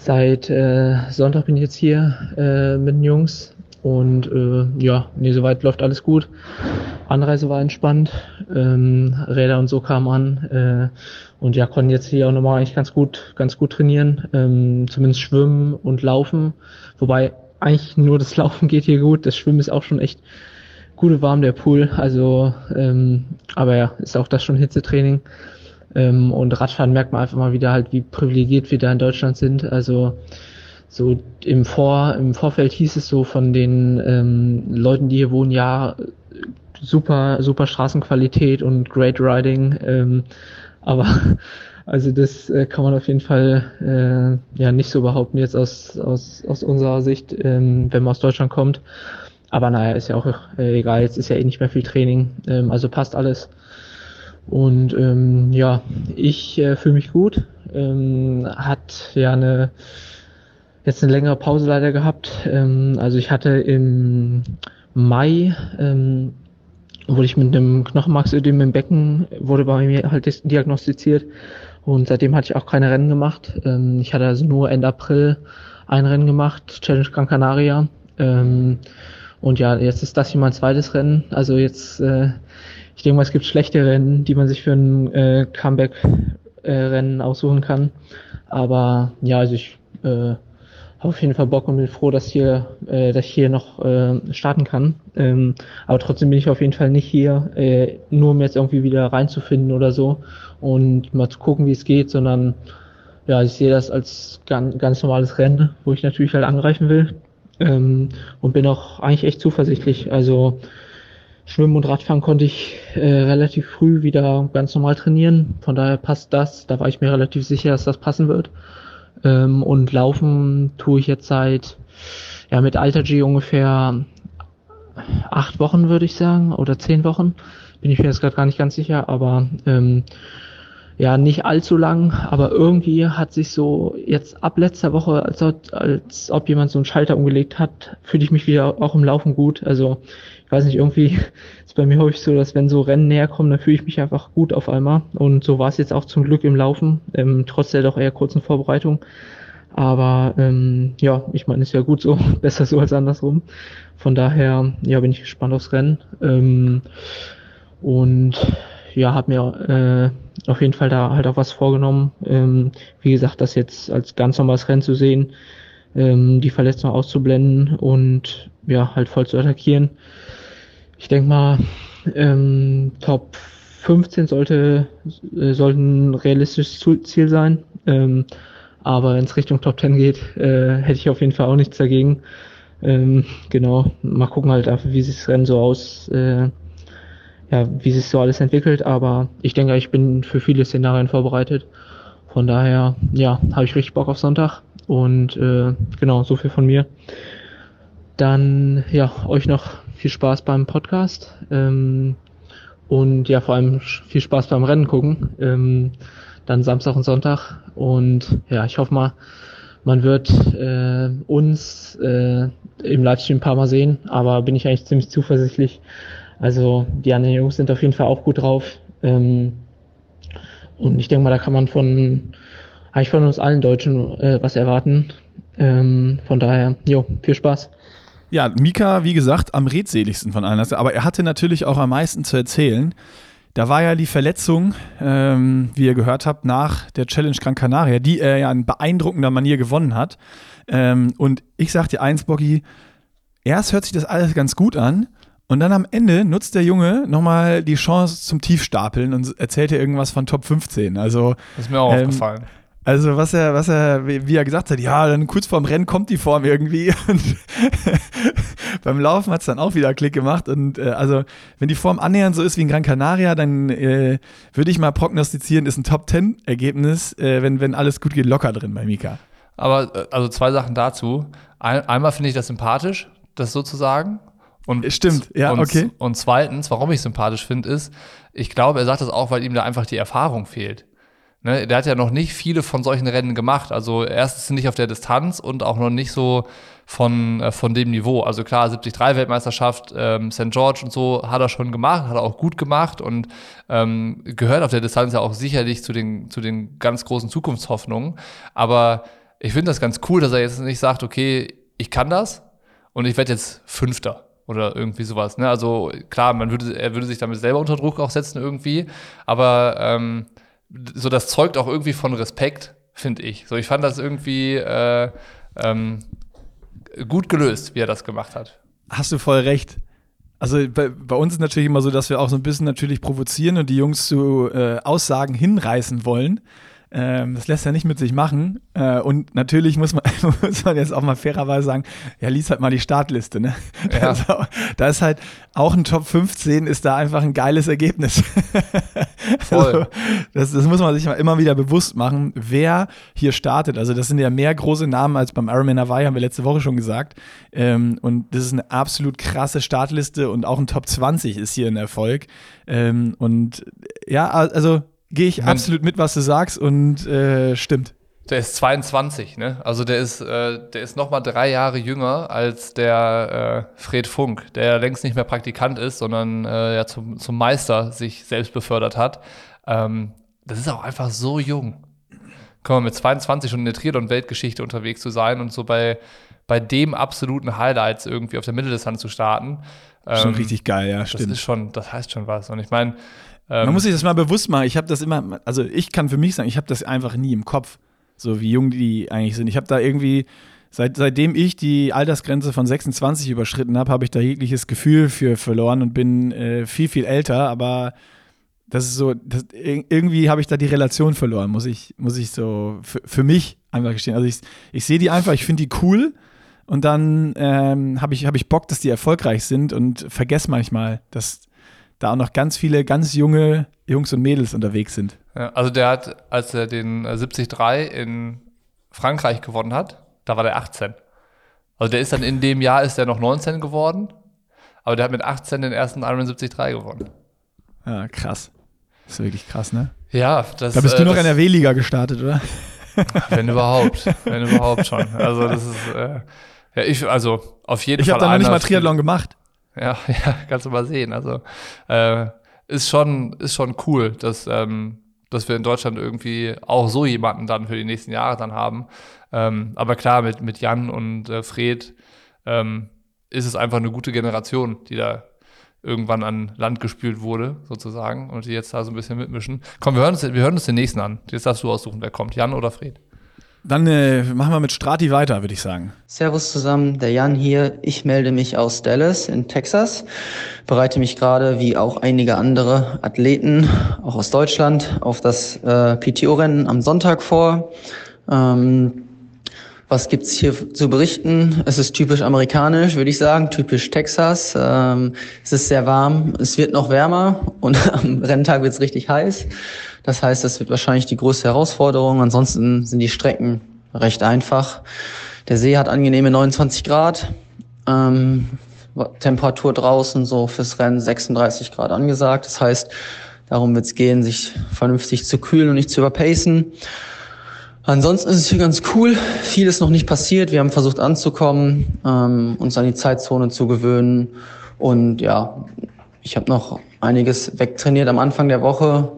Seit äh, Sonntag bin ich jetzt hier äh, mit den Jungs. Und äh, ja, nee, soweit läuft alles gut. Anreise war entspannt, ähm, Räder und so kamen an. Äh, und ja, konnten jetzt hier auch nochmal eigentlich ganz gut, ganz gut trainieren, ähm, zumindest schwimmen und laufen, wobei eigentlich nur das Laufen geht hier gut, das Schwimmen ist auch schon echt gute warm der Pool, also ähm, aber ja, ist auch das schon Hitzetraining. Ähm, und Radfahren merkt man einfach mal wieder halt, wie privilegiert wir da in Deutschland sind. Also so im Vor im Vorfeld hieß es so von den ähm, Leuten, die hier wohnen, ja, super, super Straßenqualität und great Riding. Ähm, aber also das äh, kann man auf jeden Fall äh, ja nicht so behaupten jetzt aus, aus, aus unserer Sicht, ähm, wenn man aus Deutschland kommt. Aber naja, ist ja auch äh, egal, jetzt ist ja eh nicht mehr viel Training, ähm, also passt alles. Und ähm, ja, ich äh, fühle mich gut. Ähm, hat ja eine jetzt eine längere Pause leider gehabt. Ähm, also ich hatte im Mai ähm, wurde ich mit einem Knochenmarksödem im Becken, wurde bei mir halt diagnostiziert und seitdem hatte ich auch keine Rennen gemacht. Ähm, ich hatte also nur Ende April ein Rennen gemacht, Challenge Gran Canaria. Ähm, und ja, jetzt ist das hier mein zweites Rennen. Also jetzt, äh, ich denke mal, es gibt schlechte Rennen, die man sich für ein äh, Comeback-Rennen äh, aussuchen kann. Aber ja, also ich äh, habe auf jeden Fall Bock und bin froh, dass hier, äh, dass ich hier noch äh, starten kann. Ähm, aber trotzdem bin ich auf jeden Fall nicht hier, äh, nur um jetzt irgendwie wieder reinzufinden oder so und mal zu gucken, wie es geht, sondern ja, ich sehe das als ganz, ganz normales Rennen, wo ich natürlich halt angreifen will ähm, und bin auch eigentlich echt zuversichtlich. Also Schwimmen und Radfahren konnte ich äh, relativ früh wieder ganz normal trainieren. Von daher passt das. Da war ich mir relativ sicher, dass das passen wird. Ähm, und Laufen tue ich jetzt seit ja mit Alter G ungefähr acht Wochen, würde ich sagen, oder zehn Wochen. Bin ich mir jetzt gerade gar nicht ganz sicher, aber ähm, ja, nicht allzu lang, aber irgendwie hat sich so jetzt ab letzter Woche, als, als ob jemand so einen Schalter umgelegt hat, fühle ich mich wieder auch im Laufen gut. Also ich weiß nicht, irgendwie ist bei mir häufig so, dass wenn so Rennen näher kommen, dann fühle ich mich einfach gut auf einmal. Und so war es jetzt auch zum Glück im Laufen, ähm, trotz der doch eher kurzen Vorbereitung. Aber ähm, ja, ich meine, ist ja gut so, besser so als andersrum. Von daher, ja, bin ich gespannt aufs Rennen. Ähm, und ja, habe mir äh, auf jeden Fall da halt auch was vorgenommen. Ähm, wie gesagt, das jetzt als ganz normales Rennen zu sehen, ähm, die Verletzung auszublenden und ja, halt voll zu attackieren. Ich denke mal, ähm, Top 15 sollte, äh, sollte ein realistisches Ziel sein. Ähm, aber wenn es Richtung Top 10 geht, äh, hätte ich auf jeden Fall auch nichts dagegen. Ähm, genau, mal gucken halt, wie sich das Rennen so aus, äh, ja, wie sich so alles entwickelt, aber ich denke, ich bin für viele Szenarien vorbereitet. Von daher, ja, habe ich richtig Bock auf Sonntag und äh, genau, so viel von mir. Dann, ja, euch noch viel Spaß beim Podcast ähm, und ja, vor allem viel Spaß beim Rennen gucken. Ähm, dann Samstag und Sonntag und ja, ich hoffe mal, man wird äh, uns äh, im Livestream ein paar Mal sehen, aber bin ich eigentlich ziemlich zuversichtlich, also die anderen Jungs sind auf jeden Fall auch gut drauf. Ähm, und ich denke mal, da kann man von eigentlich von uns allen Deutschen äh, was erwarten. Ähm, von daher, jo, viel Spaß. Ja, Mika, wie gesagt, am redseligsten von allen. Aber er hatte natürlich auch am meisten zu erzählen. Da war ja die Verletzung, ähm, wie ihr gehört habt, nach der Challenge Gran Canaria, die er ja in beeindruckender Manier gewonnen hat. Ähm, und ich sag dir eins, Boggy, erst hört sich das alles ganz gut an. Und dann am Ende nutzt der Junge nochmal die Chance zum Tiefstapeln und erzählt dir irgendwas von Top 15. Also, das ist mir auch ähm, aufgefallen. Also, was er, was er, wie er gesagt hat, ja, dann kurz vorm Rennen kommt die Form irgendwie. Und beim Laufen hat es dann auch wieder Klick gemacht. Und äh, also, wenn die Form annähernd so ist wie in Gran Canaria, dann äh, würde ich mal prognostizieren, ist ein Top-10-Ergebnis, äh, wenn, wenn alles gut geht, locker drin bei Mika. Aber äh, also zwei Sachen dazu. Ein, einmal finde ich das sympathisch, das sozusagen. Und, Stimmt, ja, und, okay. Und zweitens, warum ich sympathisch finde, ist, ich glaube, er sagt das auch, weil ihm da einfach die Erfahrung fehlt. Ne, der hat ja noch nicht viele von solchen Rennen gemacht. Also erstens nicht auf der Distanz und auch noch nicht so von, äh, von dem Niveau. Also klar, 73-Weltmeisterschaft, ähm, St. George und so hat er schon gemacht, hat er auch gut gemacht und ähm, gehört auf der Distanz ja auch sicherlich zu den, zu den ganz großen Zukunftshoffnungen. Aber ich finde das ganz cool, dass er jetzt nicht sagt, okay, ich kann das und ich werde jetzt Fünfter oder irgendwie sowas. Ne? Also klar, man würde, er würde sich damit selber unter Druck auch setzen irgendwie, aber ähm, so das zeugt auch irgendwie von Respekt, finde ich. So, ich fand das irgendwie äh, ähm, gut gelöst, wie er das gemacht hat. Hast du voll recht. Also bei, bei, uns ist natürlich immer so, dass wir auch so ein bisschen natürlich provozieren und die Jungs zu äh, Aussagen hinreißen wollen. Ähm, das lässt er nicht mit sich machen. Äh, und natürlich muss man, muss man jetzt auch mal fairerweise sagen, ja, lies halt mal die Startliste. Ne? Ja. Also, da ist halt auch ein Top 15 ist da einfach ein geiles Ergebnis. Voll. Also, das, das muss man sich mal immer wieder bewusst machen, wer hier startet. Also das sind ja mehr große Namen als beim Ironman Hawaii, haben wir letzte Woche schon gesagt. Ähm, und das ist eine absolut krasse Startliste und auch ein Top 20 ist hier ein Erfolg. Ähm, und ja, also gehe ich absolut mit, was du sagst und äh, stimmt. Der ist 22, ne? Also der ist, äh, der ist noch mal drei Jahre jünger als der äh, Fred Funk, der ja längst nicht mehr Praktikant ist, sondern äh, ja zum, zum Meister sich selbst befördert hat. Ähm, das ist auch einfach so jung. Komm mal, mit 22 schon in der Triathlon-Weltgeschichte unterwegs zu sein und so bei, bei dem absoluten Highlights irgendwie auf der Mitteldistanz zu starten. Schon ähm, richtig geil, ja, das stimmt. Ist schon, das heißt schon was. Und ich meine, ähm, Man muss sich das mal bewusst machen. Ich habe das immer, also ich kann für mich sagen, ich habe das einfach nie im Kopf, so wie jung die eigentlich sind. Ich habe da irgendwie, seit, seitdem ich die Altersgrenze von 26 überschritten habe, habe ich da jegliches Gefühl für verloren und bin äh, viel, viel älter, aber das ist so, das, irgendwie habe ich da die Relation verloren, muss ich, muss ich so für, mich einfach gestehen. Also ich, ich sehe die einfach, ich finde die cool und dann ähm, habe ich, hab ich Bock, dass die erfolgreich sind und vergesse manchmal, dass da auch noch ganz viele ganz junge Jungs und Mädels unterwegs sind. Ja, also der hat, als er den 73 äh, in Frankreich gewonnen hat, da war der 18. Also der ist dann in dem Jahr ist er noch 19 geworden, aber der hat mit 18 den ersten Ironman 73 gewonnen. Ja, krass. Das ist wirklich krass, ne? Ja, das Da bist äh, du noch in der W-Liga gestartet, oder? Wenn überhaupt, wenn überhaupt schon. Also das ist äh, ja ich also auf jeden ich Fall. Ich habe da noch nicht mal Triathlon gemacht. Ja, ja, kannst du mal sehen. Also äh, ist schon, ist schon cool, dass, ähm, dass wir in Deutschland irgendwie auch so jemanden dann für die nächsten Jahre dann haben. Ähm, aber klar, mit, mit Jan und äh, Fred ähm, ist es einfach eine gute Generation, die da irgendwann an Land gespült wurde, sozusagen, und die jetzt da so ein bisschen mitmischen. Komm, wir hören uns, wir hören uns den nächsten an. Jetzt darfst du aussuchen, wer kommt, Jan oder Fred. Dann äh, machen wir mit Strati weiter, würde ich sagen. Servus zusammen, der Jan hier. Ich melde mich aus Dallas in Texas, bereite mich gerade wie auch einige andere Athleten, auch aus Deutschland, auf das äh, PTO-Rennen am Sonntag vor. Ähm, was gibt's hier zu berichten? Es ist typisch amerikanisch, würde ich sagen, typisch Texas. Ähm, es ist sehr warm, es wird noch wärmer und am Renntag wird's richtig heiß. Das heißt, das wird wahrscheinlich die größte Herausforderung. Ansonsten sind die Strecken recht einfach. Der See hat angenehme 29 Grad. Ähm, Temperatur draußen so fürs Rennen 36 Grad angesagt. Das heißt, darum wird es gehen, sich vernünftig zu kühlen und nicht zu überpacen. Ansonsten ist es hier ganz cool. Viel ist noch nicht passiert. Wir haben versucht anzukommen, ähm, uns an die Zeitzone zu gewöhnen. Und ja, ich habe noch einiges wegtrainiert am Anfang der Woche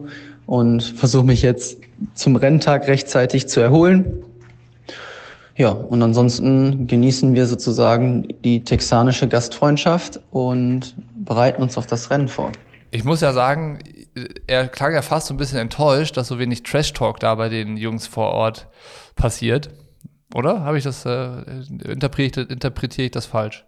und versuche mich jetzt zum Renntag rechtzeitig zu erholen. Ja, und ansonsten genießen wir sozusagen die texanische Gastfreundschaft und bereiten uns auf das Rennen vor. Ich muss ja sagen, er klang ja fast so ein bisschen enttäuscht, dass so wenig Trash-Talk da bei den Jungs vor Ort passiert. Oder? Habe ich das, äh, interpretiere interpretiere ich das falsch?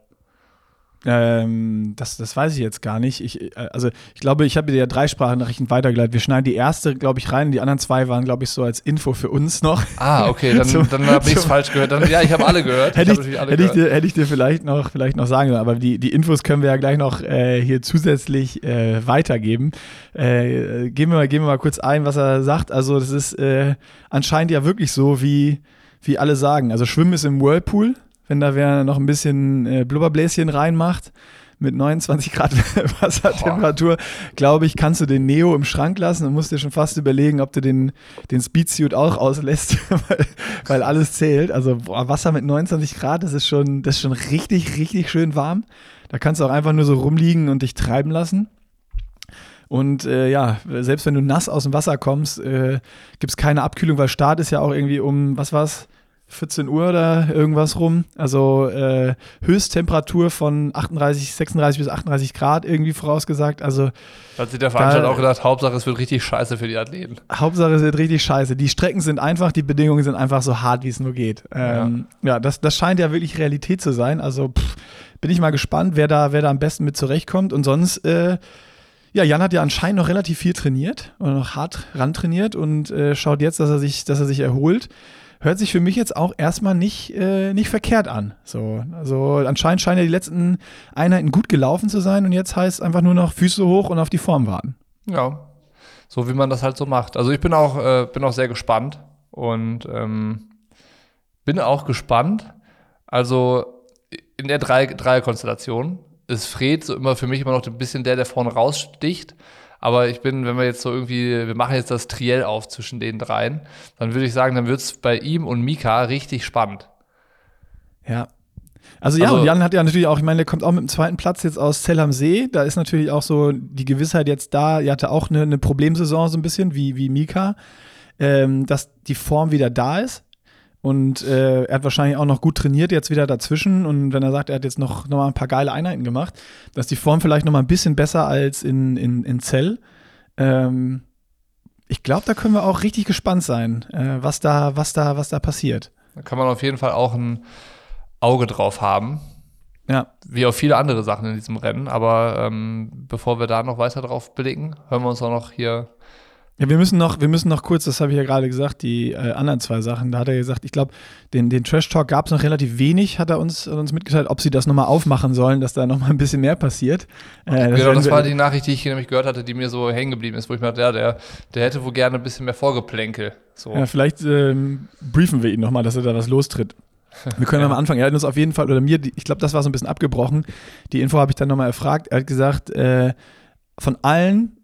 Ähm, das, das weiß ich jetzt gar nicht. Ich, äh, also ich glaube, ich habe dir ja drei Sprachnachrichten weitergeleitet. Wir schneiden die erste, glaube ich, rein. Die anderen zwei waren, glaube ich, so als Info für uns noch. Ah, okay, dann, zum, dann habe ich es falsch gehört. Dann, ja, ich habe alle gehört. hätte ich, ich, gehört. Ich dir, hätte ich dir vielleicht noch, vielleicht noch sagen sollen. Aber die, die Infos können wir ja gleich noch äh, hier zusätzlich äh, weitergeben. Äh, gehen, wir mal, gehen wir mal kurz ein, was er sagt. Also das ist äh, anscheinend ja wirklich so, wie, wie alle sagen. Also Schwimmen ist im Whirlpool wenn da wer noch ein bisschen äh, Blubberbläschen reinmacht mit 29 Grad Wassertemperatur, glaube ich, kannst du den Neo im Schrank lassen und musst dir schon fast überlegen, ob du den, den Speedsuit auch auslässt, weil, weil, alles zählt. Also boah, Wasser mit 29 Grad, das ist schon, das ist schon richtig, richtig schön warm. Da kannst du auch einfach nur so rumliegen und dich treiben lassen. Und äh, ja, selbst wenn du nass aus dem Wasser kommst, äh, gibt es keine Abkühlung, weil Start ist ja auch irgendwie um, was war's? 14 Uhr oder irgendwas rum. Also äh, Höchsttemperatur von 38, 36 bis 38 Grad irgendwie vorausgesagt. Also hat sich der Veranstalter auch gedacht, Hauptsache es wird richtig scheiße für die Athleten. Hauptsache es wird richtig scheiße. Die Strecken sind einfach, die Bedingungen sind einfach so hart, wie es nur geht. Ähm, ja, ja das, das scheint ja wirklich Realität zu sein. Also pff, bin ich mal gespannt, wer da, wer da am besten mit zurechtkommt. Und sonst äh, Ja, Jan hat ja anscheinend noch relativ viel trainiert oder noch hart rantrainiert und äh, schaut jetzt, dass er sich, dass er sich erholt. Hört sich für mich jetzt auch erstmal nicht, äh, nicht verkehrt an. So, also anscheinend scheinen ja die letzten Einheiten gut gelaufen zu sein und jetzt heißt einfach nur noch Füße hoch und auf die Form warten. Ja, so wie man das halt so macht. Also ich bin auch, äh, bin auch sehr gespannt und ähm, bin auch gespannt. Also in der drei, Dreierkonstellation ist Fred so immer für mich immer noch ein bisschen der, der vorne raussticht. Aber ich bin, wenn wir jetzt so irgendwie, wir machen jetzt das Triell auf zwischen den dreien, dann würde ich sagen, dann wird es bei ihm und Mika richtig spannend. Ja. Also ja, also, und Jan hat ja natürlich auch, ich meine, der kommt auch mit dem zweiten Platz jetzt aus Zell am See. Da ist natürlich auch so die Gewissheit jetzt da, er hatte auch eine, eine Problemsaison so ein bisschen wie, wie Mika, ähm, dass die Form wieder da ist. Und äh, er hat wahrscheinlich auch noch gut trainiert jetzt wieder dazwischen. Und wenn er sagt, er hat jetzt noch, noch mal ein paar geile Einheiten gemacht, dass die Form vielleicht noch mal ein bisschen besser als in, in, in Zell. Ähm, ich glaube, da können wir auch richtig gespannt sein, äh, was, da, was, da, was da passiert. Da kann man auf jeden Fall auch ein Auge drauf haben. Ja. Wie auf viele andere Sachen in diesem Rennen. Aber ähm, bevor wir da noch weiter drauf blicken, hören wir uns auch noch hier ja, wir müssen noch, wir müssen noch kurz, das habe ich ja gerade gesagt, die äh, anderen zwei Sachen. Da hat er gesagt, ich glaube, den, den Trash Talk gab es noch relativ wenig, hat er uns, uns mitgeteilt, ob sie das nochmal aufmachen sollen, dass da nochmal ein bisschen mehr passiert. Äh, das genau, das war die Nachricht, die ich nämlich gehört hatte, die mir so hängen geblieben ist, wo ich mir dachte, ja, der, der hätte wohl gerne ein bisschen mehr Vorgeplänkel. So. Ja, vielleicht ähm, briefen wir ihn nochmal, dass er da was lostritt. Wir können ja. am Anfang, er hat uns auf jeden Fall, oder mir, ich glaube, das war so ein bisschen abgebrochen. Die Info habe ich dann nochmal erfragt. Er hat gesagt, äh, von allen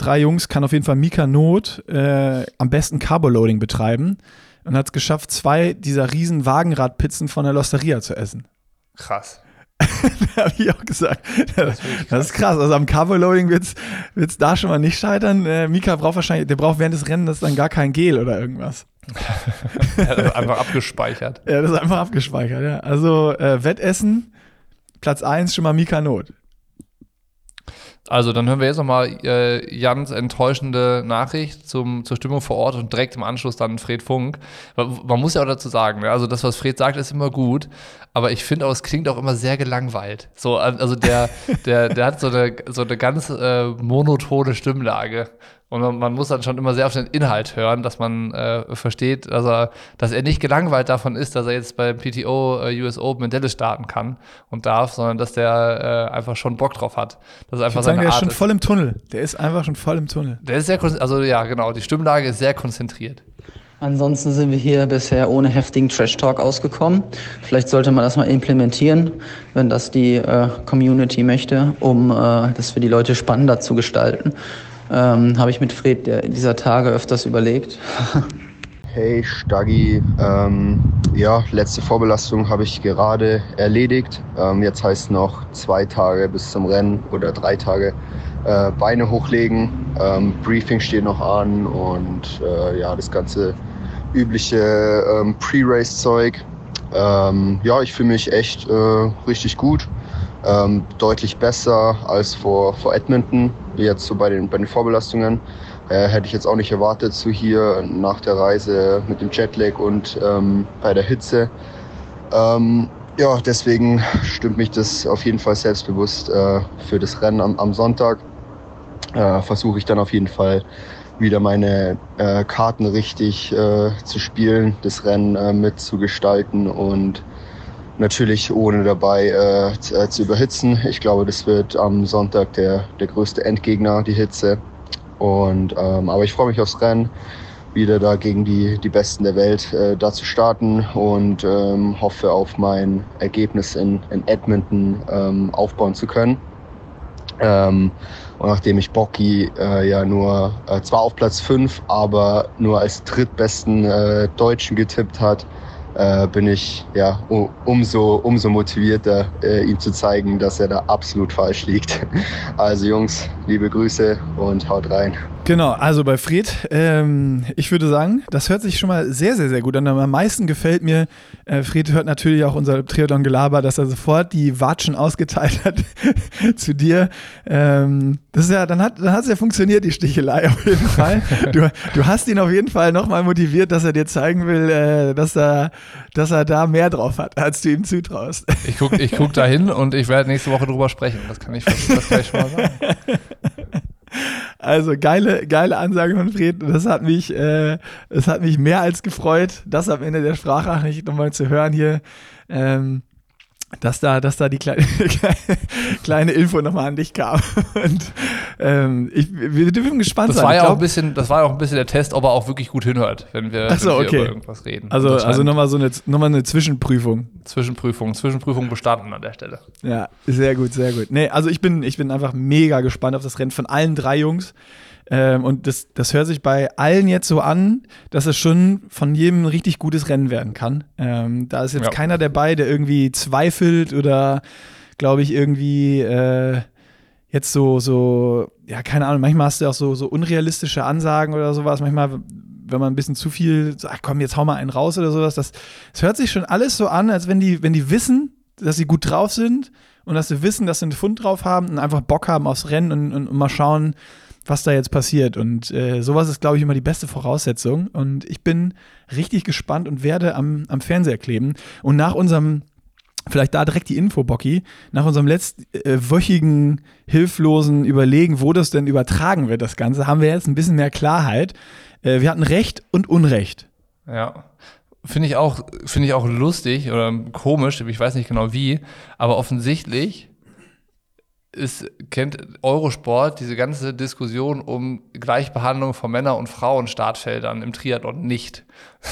drei Jungs kann auf jeden Fall Mika Not äh, am besten Carboloading betreiben und hat es geschafft, zwei dieser riesen Wagenradpizzen von der Losteria zu essen. Krass. da habe ich auch gesagt. Das, das, ist krass. Also am Carboloading wird es da schon mal nicht scheitern. Äh, Mika braucht wahrscheinlich, der braucht während des Rennens dann gar kein Gel oder irgendwas. ja, das ist einfach abgespeichert. Ja, das ist einfach abgespeichert, ja. Also äh, Wettessen, Platz 1 schon mal Mika Not. Also dann hören wir jetzt nochmal äh, Jans enttäuschende Nachricht zum, zur Stimmung vor Ort und direkt im Anschluss dann Fred Funk. Man muss ja auch dazu sagen, ne? also das, was Fred sagt, ist immer gut, aber ich finde auch, es klingt auch immer sehr gelangweilt. So, also der, der, der hat so eine, so eine ganz äh, monotone Stimmlage. Und man muss dann schon immer sehr auf den Inhalt hören, dass man äh, versteht, dass er, dass er nicht gelangweilt davon ist, dass er jetzt beim PTO äh, US Open in Dallas starten kann und darf, sondern dass der äh, einfach schon Bock drauf hat. Das ist einfach ich seine sagen, der Art ist schon ist. voll im Tunnel. Der ist einfach schon voll im Tunnel. Der ist sehr, also ja, genau, die Stimmlage ist sehr konzentriert. Ansonsten sind wir hier bisher ohne heftigen Trash-Talk ausgekommen. Vielleicht sollte man das mal implementieren, wenn das die äh, Community möchte, um äh, das für die Leute spannender zu gestalten. Ähm, Habe ich mit Fred dieser Tage öfters überlegt. Hey Staggi, ähm, ja, letzte Vorbelastung habe ich gerade erledigt. Ähm, jetzt heißt noch zwei Tage bis zum Rennen oder drei Tage äh, Beine hochlegen. Ähm, Briefing steht noch an und äh, ja, das ganze übliche ähm, Pre-Race-Zeug. Ähm, ja, ich fühle mich echt äh, richtig gut. Ähm, deutlich besser als vor, vor Edmonton, jetzt so bei den, bei den Vorbelastungen. Äh, hätte ich jetzt auch nicht erwartet, so hier nach der Reise mit dem Jetlag und ähm, bei der Hitze. Ähm, ja, deswegen stimmt mich das auf jeden Fall selbstbewusst äh, für das Rennen am, am Sonntag. Äh, Versuche ich dann auf jeden Fall wieder meine äh, Karten richtig äh, zu spielen, das Rennen äh, mitzugestalten und natürlich ohne dabei äh, zu, äh, zu, überhitzen. Ich glaube, das wird am Sonntag der, der größte Endgegner, die Hitze. Und, ähm, aber ich freue mich aufs Rennen, wieder da gegen die, die Besten der Welt äh, da zu starten und ähm, hoffe auf mein Ergebnis in, in Edmonton ähm, aufbauen zu können. Ähm, und nachdem ich Bocky äh, ja nur äh, zwar auf Platz 5, aber nur als drittbesten äh, Deutschen getippt hat, äh, bin ich ja umso, umso motivierter, äh, ihm zu zeigen, dass er da absolut falsch liegt. Also Jungs, liebe Grüße und haut rein. Genau, also bei Fred, ähm, ich würde sagen, das hört sich schon mal sehr, sehr, sehr gut an. Am meisten gefällt mir, äh, Fred hört natürlich auch unser Triathlon-Gelaber, dass er sofort die Watschen ausgeteilt hat zu dir. Ähm, das ist ja, dann hat dann es ja funktioniert, die Stichelei auf jeden Fall. Du, du hast ihn auf jeden Fall nochmal motiviert, dass er dir zeigen will, äh, dass, er, dass er da mehr drauf hat, als du ihm zutraust. Ich gucke ich guck da hin und ich werde nächste Woche drüber sprechen. Das kann ich, das kann ich schon mal sagen. Also geile, geile Ansage von Fred. Das hat mich, äh, das hat mich mehr als gefreut, das am Ende der Sprachnachricht nochmal zu hören hier. Ähm, dass da, dass da die kleine, kleine Info nochmal an dich kam. Und ähm, ich, wir dürfen gespannt das sein. War ja auch ein bisschen, das war ja auch ein bisschen der Test, ob er auch wirklich gut hinhört, wenn wir, so, wenn wir okay. über irgendwas reden. Also, also nochmal so eine, noch eine Zwischenprüfung. Zwischenprüfung, Zwischenprüfung bestanden an der Stelle. Ja, sehr gut, sehr gut. Nee, also ich bin, ich bin einfach mega gespannt auf das Rennen von allen drei Jungs. Ähm, und das, das hört sich bei allen jetzt so an, dass es schon von jedem ein richtig gutes Rennen werden kann. Ähm, da ist jetzt ja. keiner dabei, der irgendwie zweifelt oder, glaube ich, irgendwie äh, jetzt so, so, ja, keine Ahnung, manchmal hast du auch so, so unrealistische Ansagen oder sowas. Manchmal, wenn man ein bisschen zu viel, ach komm, jetzt hau mal einen raus oder sowas. Das, das hört sich schon alles so an, als wenn die, wenn die wissen, dass sie gut drauf sind und dass sie wissen, dass sie einen Fund drauf haben und einfach Bock haben aufs Rennen und, und, und mal schauen, was da jetzt passiert. Und äh, sowas ist, glaube ich, immer die beste Voraussetzung. Und ich bin richtig gespannt und werde am, am Fernseher kleben. Und nach unserem Vielleicht da direkt die Info, Bocky. Nach unserem letztwöchigen äh, hilflosen Überlegen, wo das denn übertragen wird, das Ganze, haben wir jetzt ein bisschen mehr Klarheit. Äh, wir hatten Recht und Unrecht. Ja. Finde ich auch, finde ich auch lustig oder komisch, ich weiß nicht genau wie, aber offensichtlich ist, kennt Eurosport diese ganze Diskussion um Gleichbehandlung von Männer- und Frauen-Startfeldern im Triathlon nicht.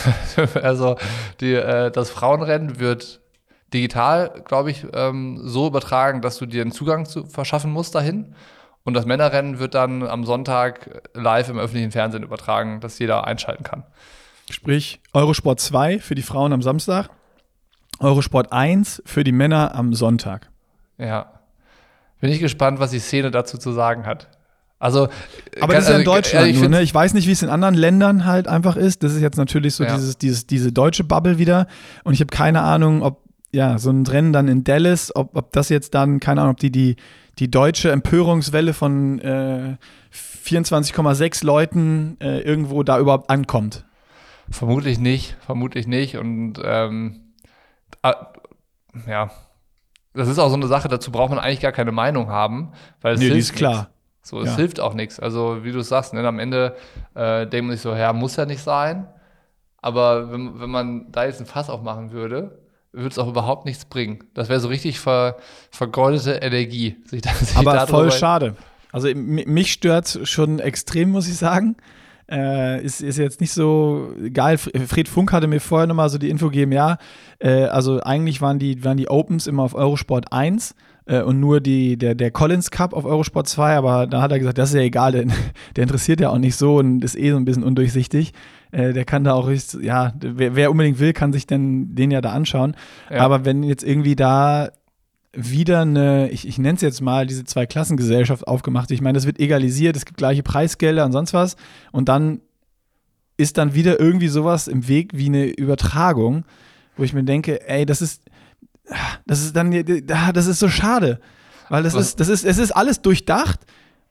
also die, äh, das Frauenrennen wird digital, glaube ich, ähm, so übertragen, dass du dir einen Zugang zu, verschaffen musst dahin. Und das Männerrennen wird dann am Sonntag live im öffentlichen Fernsehen übertragen, dass jeder einschalten kann. Sprich, Eurosport 2 für die Frauen am Samstag, Eurosport 1 für die Männer am Sonntag. Ja. Bin ich gespannt, was die Szene dazu zu sagen hat. Also, aber das ist ja in also, Deutschland also, nur, ne? Ich weiß nicht, wie es in anderen Ländern halt einfach ist. Das ist jetzt natürlich so ja. dieses, dieses, diese deutsche Bubble wieder. Und ich habe keine Ahnung, ob ja so ein Rennen dann in Dallas, ob, ob das jetzt dann, keine Ahnung, ob die die, die deutsche Empörungswelle von äh, 24,6 Leuten äh, irgendwo da überhaupt ankommt. Vermutlich nicht, vermutlich nicht. Und ähm, ja, das ist auch so eine Sache, dazu braucht man eigentlich gar keine Meinung haben, weil es nee, hilft ist klar. So, es ja. hilft auch nichts. Also, wie du sagst, ne, am Ende äh, denkt man sich so, ja, muss ja nicht sein. Aber wenn, wenn man da jetzt ein Fass aufmachen würde, würde es auch überhaupt nichts bringen. Das wäre so richtig ver, vergeudete Energie. Sich da, sich Aber voll schade. Also mich stört schon extrem, muss ich sagen. Äh, ist, ist jetzt nicht so geil. Fred Funk hatte mir vorher nochmal so die Info gegeben, ja, äh, also eigentlich waren die, waren die Opens immer auf Eurosport 1 äh, und nur die, der, der Collins Cup auf Eurosport 2, aber da hat er gesagt, das ist ja egal, denn der interessiert ja auch nicht so und ist eh so ein bisschen undurchsichtig. Äh, der kann da auch, ja, wer, wer, unbedingt will, kann sich denn den ja da anschauen. Ja. Aber wenn jetzt irgendwie da wieder eine, ich, ich nenne es jetzt mal, diese Zwei-Klassengesellschaft aufgemacht. Ich meine, das wird egalisiert, es gibt gleiche Preisgelder und sonst was. Und dann ist dann wieder irgendwie sowas im Weg wie eine Übertragung, wo ich mir denke, ey, das ist, das ist dann, das ist so schade. Weil das was? ist, das ist, es ist alles durchdacht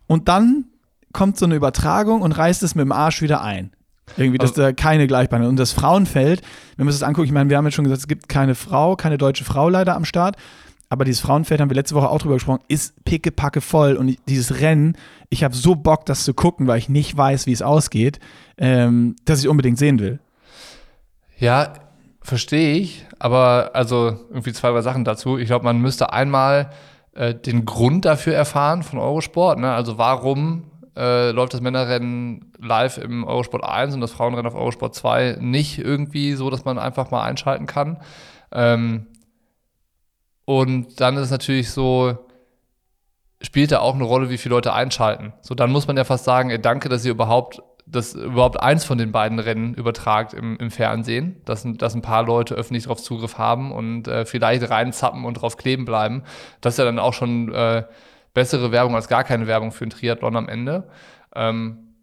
und dann kommt so eine Übertragung und reißt es mit dem Arsch wieder ein. Irgendwie, dass also, da keine Gleichbehandlung. Und das Frauenfeld, wenn wir uns das angucken, ich meine, wir haben jetzt schon gesagt, es gibt keine Frau, keine deutsche Frau leider am Start aber dieses Frauenfeld haben wir letzte Woche auch drüber gesprochen, ist pickepacke voll und dieses Rennen, ich habe so Bock, das zu gucken, weil ich nicht weiß, wie es ausgeht, ähm, dass ich unbedingt sehen will. Ja, verstehe ich, aber also irgendwie zwei, drei Sachen dazu. Ich glaube, man müsste einmal äh, den Grund dafür erfahren von Eurosport, ne? also warum äh, läuft das Männerrennen live im Eurosport 1 und das Frauenrennen auf Eurosport 2 nicht irgendwie so, dass man einfach mal einschalten kann. Ähm, und dann ist es natürlich so, spielt da auch eine Rolle, wie viele Leute einschalten. So, dann muss man ja fast sagen, ey, danke, dass ihr überhaupt, dass überhaupt eins von den beiden Rennen übertragt im, im Fernsehen, dass, dass ein paar Leute öffentlich darauf Zugriff haben und äh, vielleicht reinzappen und drauf kleben bleiben. Das ist ja dann auch schon äh, bessere Werbung als gar keine Werbung für einen Triathlon am Ende. Ähm,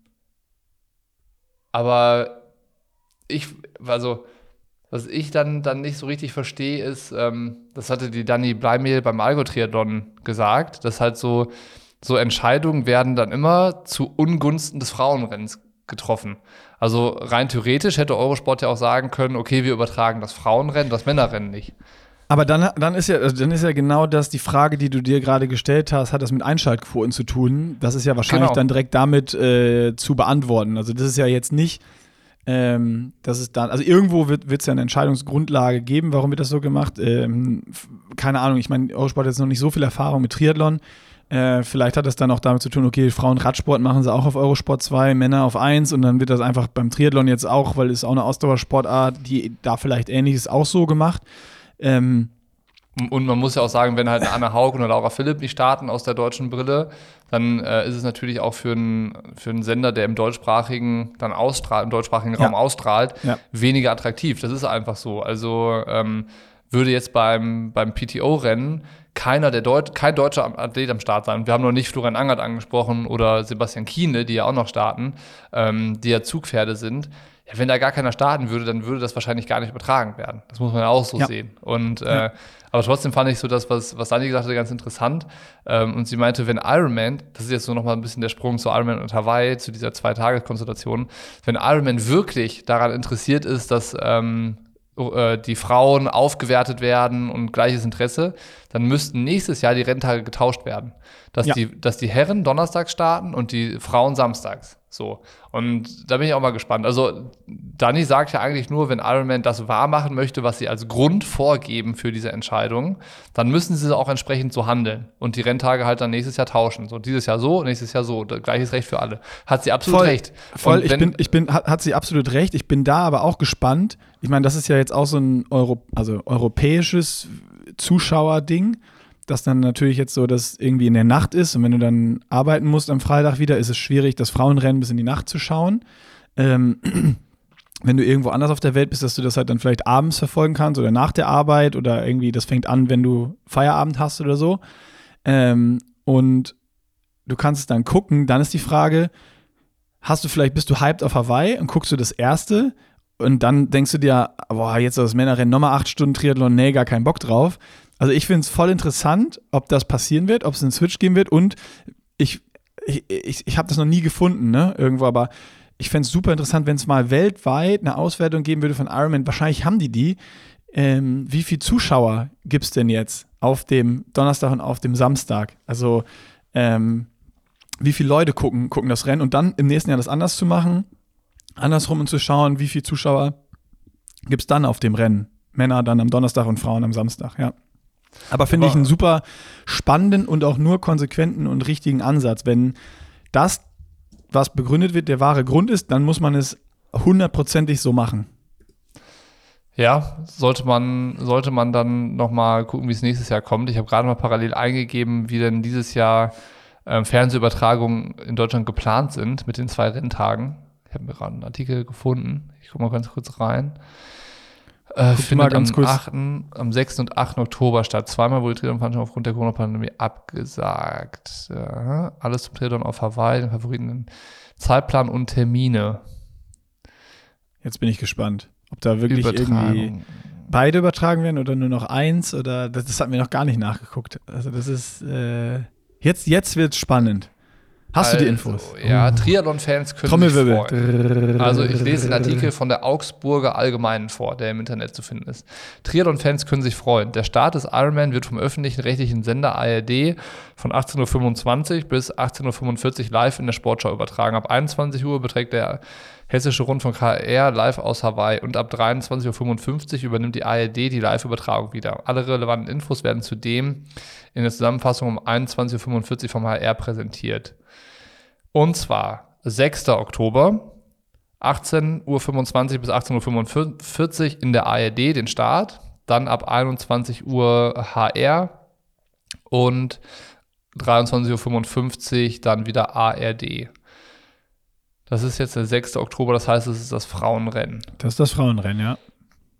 aber ich, also was ich dann, dann nicht so richtig verstehe, ist, ähm, das hatte die Dani Bleimehl beim Algo-Triathlon gesagt, dass halt so, so Entscheidungen werden dann immer zu Ungunsten des Frauenrennens getroffen. Also rein theoretisch hätte Eurosport ja auch sagen können, okay, wir übertragen das Frauenrennen, das Männerrennen nicht. Aber dann, dann, ist ja, also dann ist ja genau das die Frage, die du dir gerade gestellt hast, hat das mit Einschaltquoten zu tun. Das ist ja wahrscheinlich genau. dann direkt damit äh, zu beantworten. Also das ist ja jetzt nicht, ähm, das ist dann, also irgendwo wird es ja eine Entscheidungsgrundlage geben, warum wird das so gemacht. Ähm, keine Ahnung, ich meine, Eurosport hat jetzt noch nicht so viel Erfahrung mit Triathlon. Äh, vielleicht hat das dann auch damit zu tun, okay, Frauen Radsport machen sie auch auf Eurosport 2, Männer auf 1 und dann wird das einfach beim Triathlon jetzt auch, weil es auch eine Ausdauersportart, die da vielleicht ähnlich ist, auch so gemacht. Ähm, und man muss ja auch sagen, wenn halt eine Anna Haug oder Laura Philipp nicht starten aus der deutschen Brille, dann äh, ist es natürlich auch für einen für einen Sender, der im deutschsprachigen dann ausstrahlt, im deutschsprachigen Raum ja. ausstrahlt, ja. weniger attraktiv. Das ist einfach so. Also ähm, würde jetzt beim, beim PTO-Rennen keiner der Deut kein deutscher Athlet am Start sein. Wir haben noch nicht Florian Angert angesprochen oder Sebastian Kiene, die ja auch noch starten, ähm, die ja Zugpferde sind ja, wenn da gar keiner starten würde, dann würde das wahrscheinlich gar nicht übertragen werden. Das muss man ja auch so ja. sehen. Und äh, aber trotzdem fand ich so das, was, was Dani gesagt hat, ganz interessant. Ähm, und sie meinte, wenn Ironman, das ist jetzt so nochmal ein bisschen der Sprung zu Ironman und Hawaii, zu dieser Zwei-Tage-Konstellation, wenn Ironman wirklich daran interessiert ist, dass ähm, äh, die Frauen aufgewertet werden und gleiches Interesse, dann müssten nächstes Jahr die Renntage getauscht werden. Dass, ja. die, dass die Herren donnerstags starten und die Frauen samstags. So. Und da bin ich auch mal gespannt. Also, Dani sagt ja eigentlich nur, wenn Ironman das wahr machen möchte, was sie als Grund vorgeben für diese Entscheidung, dann müssen sie auch entsprechend so handeln und die Renntage halt dann nächstes Jahr tauschen. So, dieses Jahr so, nächstes Jahr so. Gleiches Recht für alle. Hat sie absolut voll, recht. Voll, ich bin, ich bin, hat, hat, sie absolut recht. Ich bin da aber auch gespannt. Ich meine, das ist ja jetzt auch so ein Euro, also europäisches Zuschauerding dass dann natürlich jetzt so, dass irgendwie in der Nacht ist und wenn du dann arbeiten musst am Freitag wieder, ist es schwierig, das Frauenrennen bis in die Nacht zu schauen. Ähm, wenn du irgendwo anders auf der Welt bist, dass du das halt dann vielleicht abends verfolgen kannst oder nach der Arbeit oder irgendwie, das fängt an, wenn du Feierabend hast oder so. Ähm, und du kannst es dann gucken, dann ist die Frage, hast du vielleicht, bist du hyped auf Hawaii und guckst du das erste und dann denkst du dir, boah, jetzt das Männerrennen, nochmal acht Stunden Triathlon, nee, gar keinen Bock drauf. Also ich finde es voll interessant, ob das passieren wird, ob es einen Switch geben wird und ich, ich, ich, ich habe das noch nie gefunden, ne, irgendwo, aber ich fände es super interessant, wenn es mal weltweit eine Auswertung geben würde von Ironman. Wahrscheinlich haben die die. Ähm, wie viele Zuschauer gibt es denn jetzt auf dem Donnerstag und auf dem Samstag? Also ähm, wie viele Leute gucken, gucken das Rennen und dann im nächsten Jahr das anders zu machen, andersrum und zu schauen, wie viele Zuschauer gibt es dann auf dem Rennen. Männer dann am Donnerstag und Frauen am Samstag, ja. Aber finde ich einen super spannenden und auch nur konsequenten und richtigen Ansatz. Wenn das, was begründet wird, der wahre Grund ist, dann muss man es hundertprozentig so machen. Ja, sollte man, sollte man dann nochmal gucken, wie es nächstes Jahr kommt. Ich habe gerade mal parallel eingegeben, wie denn dieses Jahr ähm, Fernsehübertragungen in Deutschland geplant sind mit den zwei Renntagen. Ich habe mir gerade einen Artikel gefunden. Ich gucke mal ganz kurz rein. Äh, findet am, 8., am 6. und 8. Oktober statt. Zweimal wurde die Triathlon-Veranstaltung aufgrund der Corona-Pandemie abgesagt. Ja, alles zum Triathlon auf Hawaii, den Favoriten, Zeitplan und Termine. Jetzt bin ich gespannt, ob da wirklich irgendwie beide übertragen werden oder nur noch eins oder das, das hat mir noch gar nicht nachgeguckt. Also das ist äh, jetzt jetzt wird's spannend. Hast also, du die also, Infos? Ja, oh. Triathlon-Fans können sich freuen. Also ich lese den Artikel von der Augsburger Allgemeinen vor, der im Internet zu finden ist. Triathlon-Fans können sich freuen. Der Start des Ironman wird vom öffentlichen rechtlichen Sender ARD von 18.25 Uhr bis 18.45 Uhr live in der Sportschau übertragen. Ab 21 Uhr beträgt der Hessische Rundfunk HR live aus Hawaii und ab 23.55 Uhr übernimmt die ARD die Live-Übertragung wieder. Alle relevanten Infos werden zudem in der Zusammenfassung um 21.45 Uhr vom HR präsentiert. Und zwar 6. Oktober, 18.25 Uhr bis 18.45 Uhr in der ARD den Start, dann ab 21 Uhr HR und 23.55 Uhr dann wieder ARD. Das ist jetzt der 6. Oktober, das heißt, es ist das Frauenrennen. Das ist das Frauenrennen, ja.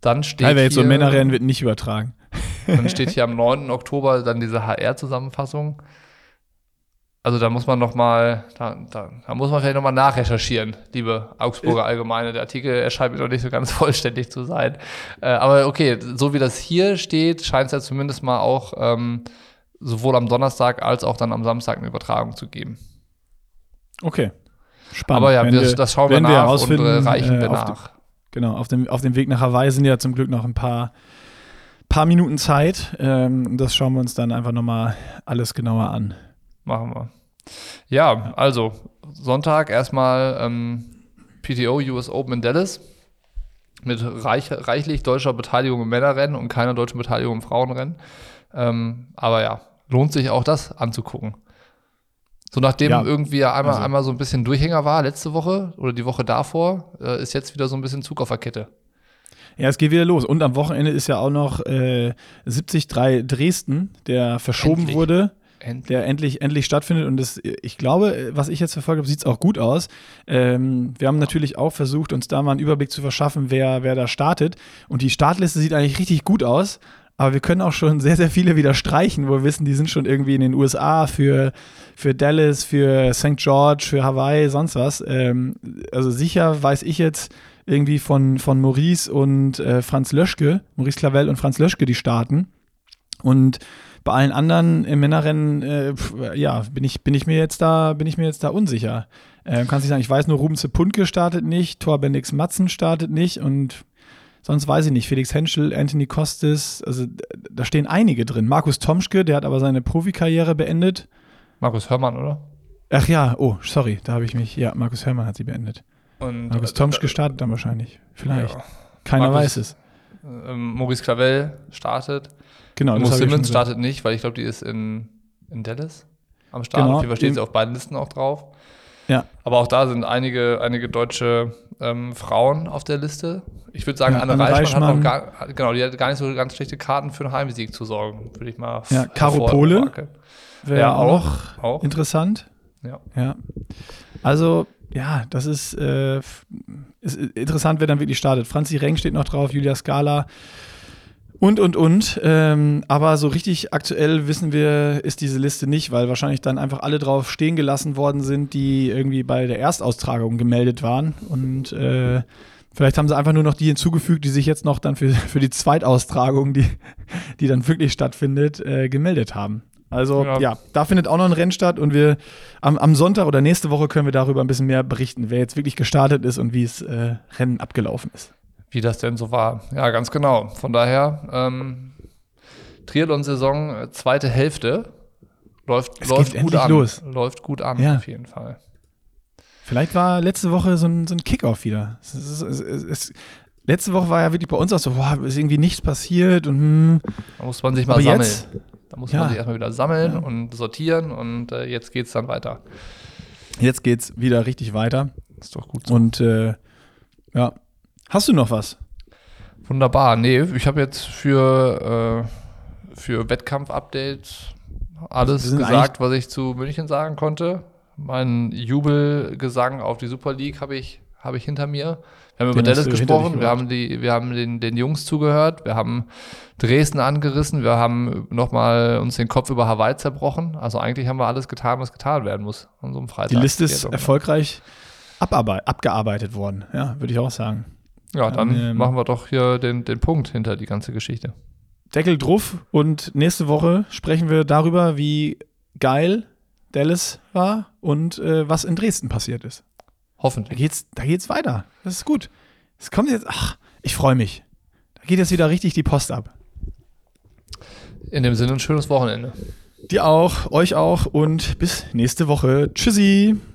Dann steht Teilweise jetzt so Männerrennen wird nicht übertragen. Dann steht hier am 9. Oktober dann diese HR-Zusammenfassung. Also da muss man noch mal, da, da, da muss man vielleicht noch mal nachrecherchieren, liebe Augsburger Allgemeine. Der Artikel erscheint mir noch nicht so ganz vollständig zu sein. Äh, aber okay, so wie das hier steht, scheint es ja zumindest mal auch ähm, sowohl am Donnerstag als auch dann am Samstag eine Übertragung zu geben. Okay, spannend. Aber ja, wir, wir, das schauen wir nach und äh, reichen wir äh, nach. Dem, genau, auf dem, auf dem Weg nach Hawaii sind ja zum Glück noch ein paar paar Minuten Zeit. Ähm, das schauen wir uns dann einfach nochmal alles genauer an. Machen wir. Ja, also Sonntag erstmal ähm, PTO US Open in Dallas mit reich, reichlich deutscher Beteiligung im Männerrennen und keiner deutschen Beteiligung im Frauenrennen. Ähm, aber ja, lohnt sich auch das anzugucken. So nachdem ja, irgendwie einmal, also. einmal so ein bisschen Durchhänger war letzte Woche oder die Woche davor, äh, ist jetzt wieder so ein bisschen Zug auf der Kette. Ja, es geht wieder los. Und am Wochenende ist ja auch noch äh, 73 Dresden, der verschoben Endlich. wurde. Endlich. Der endlich, endlich stattfindet. Und das, ich glaube, was ich jetzt verfolgt habe, sieht es auch gut aus. Ähm, wir haben natürlich auch versucht, uns da mal einen Überblick zu verschaffen, wer, wer da startet. Und die Startliste sieht eigentlich richtig gut aus. Aber wir können auch schon sehr, sehr viele wieder streichen, wo wir wissen, die sind schon irgendwie in den USA für, für Dallas, für St. George, für Hawaii, sonst was. Ähm, also sicher weiß ich jetzt irgendwie von, von Maurice und äh, Franz Löschke, Maurice Clavel und Franz Löschke, die starten. Und bei allen anderen im Männerrennen, äh, ja, bin ich, bin ich mir jetzt da, bin ich mir jetzt da unsicher. Äh, kannst du sagen, ich weiß nur, Ruben Puntke startet nicht, Thor Bendix Matzen startet nicht und sonst weiß ich nicht. Felix Henschel, Anthony Kostis, also da stehen einige drin. Markus Tomschke, der hat aber seine Profikarriere beendet. Markus Hörmann, oder? Ach ja, oh, sorry, da habe ich mich. Ja, Markus Hörmann hat sie beendet. Und, Markus äh, Tomschke startet dann wahrscheinlich. Vielleicht. Ja. Keiner Markus, weiß es. Ähm, Maurice Clavel startet. Genau, Mo Simmons startet nicht, weil ich glaube, die ist in, in Dallas am Start. Genau. Auf jeden Fall stehen sie auf beiden Listen auch drauf. Ja. Aber auch da sind einige, einige deutsche ähm, Frauen auf der Liste. Ich würde sagen, ja, Anne, Anne Reichmann, Reichmann, hat auch gar, genau, die hat gar nicht so ganz schlechte Karten für einen Heimsieg zu sorgen, würde ich mal Ja, Caro Pole wäre ja, auch, auch, interessant. Ja. ja. Also, ja, das ist, äh, ist interessant, wer dann wirklich startet. Franzi Reng steht noch drauf, Julia Scala. Und, und, und. Ähm, aber so richtig aktuell wissen wir, ist diese Liste nicht, weil wahrscheinlich dann einfach alle drauf stehen gelassen worden sind, die irgendwie bei der Erstaustragung gemeldet waren. Und äh, vielleicht haben sie einfach nur noch die hinzugefügt, die sich jetzt noch dann für, für die Zweitaustragung, die, die dann wirklich stattfindet, äh, gemeldet haben. Also ja. ja. da findet auch noch ein Rennen statt und wir am, am, Sonntag oder nächste Woche können wir darüber ein bisschen mehr berichten, wer jetzt wirklich gestartet ist und wie es äh, Rennen abgelaufen ist wie das denn so war. Ja, ganz genau. Von daher, ähm, Triathlon-Saison, äh, zweite Hälfte, läuft, es läuft gut an. Los. Läuft gut an, ja. auf jeden Fall. Vielleicht war letzte Woche so ein, so ein Kickoff wieder. Es, es, es, letzte Woche war ja wirklich bei uns auch so, boah, ist irgendwie nichts passiert und hm. Da muss man sich mal Aber sammeln. Jetzt, da muss ja. man sich erstmal wieder sammeln ja. und sortieren und äh, jetzt geht's dann weiter. Jetzt geht's wieder richtig weiter. Ist doch gut so. Und äh, ja, Hast du noch was? Wunderbar. Nee, ich habe jetzt für, äh, für Wettkampf-Updates alles gesagt, was ich zu München sagen konnte. Mein Jubelgesang auf die Super League habe ich, hab ich hinter mir. Wir haben den über Dallas gesprochen, wir haben, die, wir haben den, den Jungs zugehört, wir haben Dresden angerissen, wir haben nochmal uns den Kopf über Hawaii zerbrochen. Also eigentlich haben wir alles getan, was getan werden muss an so einem Freitag. Die Liste ist erfolgreich abgearbeitet worden, ja, würde ich auch sagen. Ja, dann ähm, machen wir doch hier den, den Punkt hinter die ganze Geschichte. Deckel drauf und nächste Woche sprechen wir darüber, wie geil Dallas war und äh, was in Dresden passiert ist. Hoffentlich. Da geht's, da geht's weiter. Das ist gut. Es kommt jetzt, ach, ich freue mich. Da geht jetzt wieder richtig die Post ab. In dem Sinne ein schönes Wochenende. Dir auch, euch auch und bis nächste Woche. Tschüssi.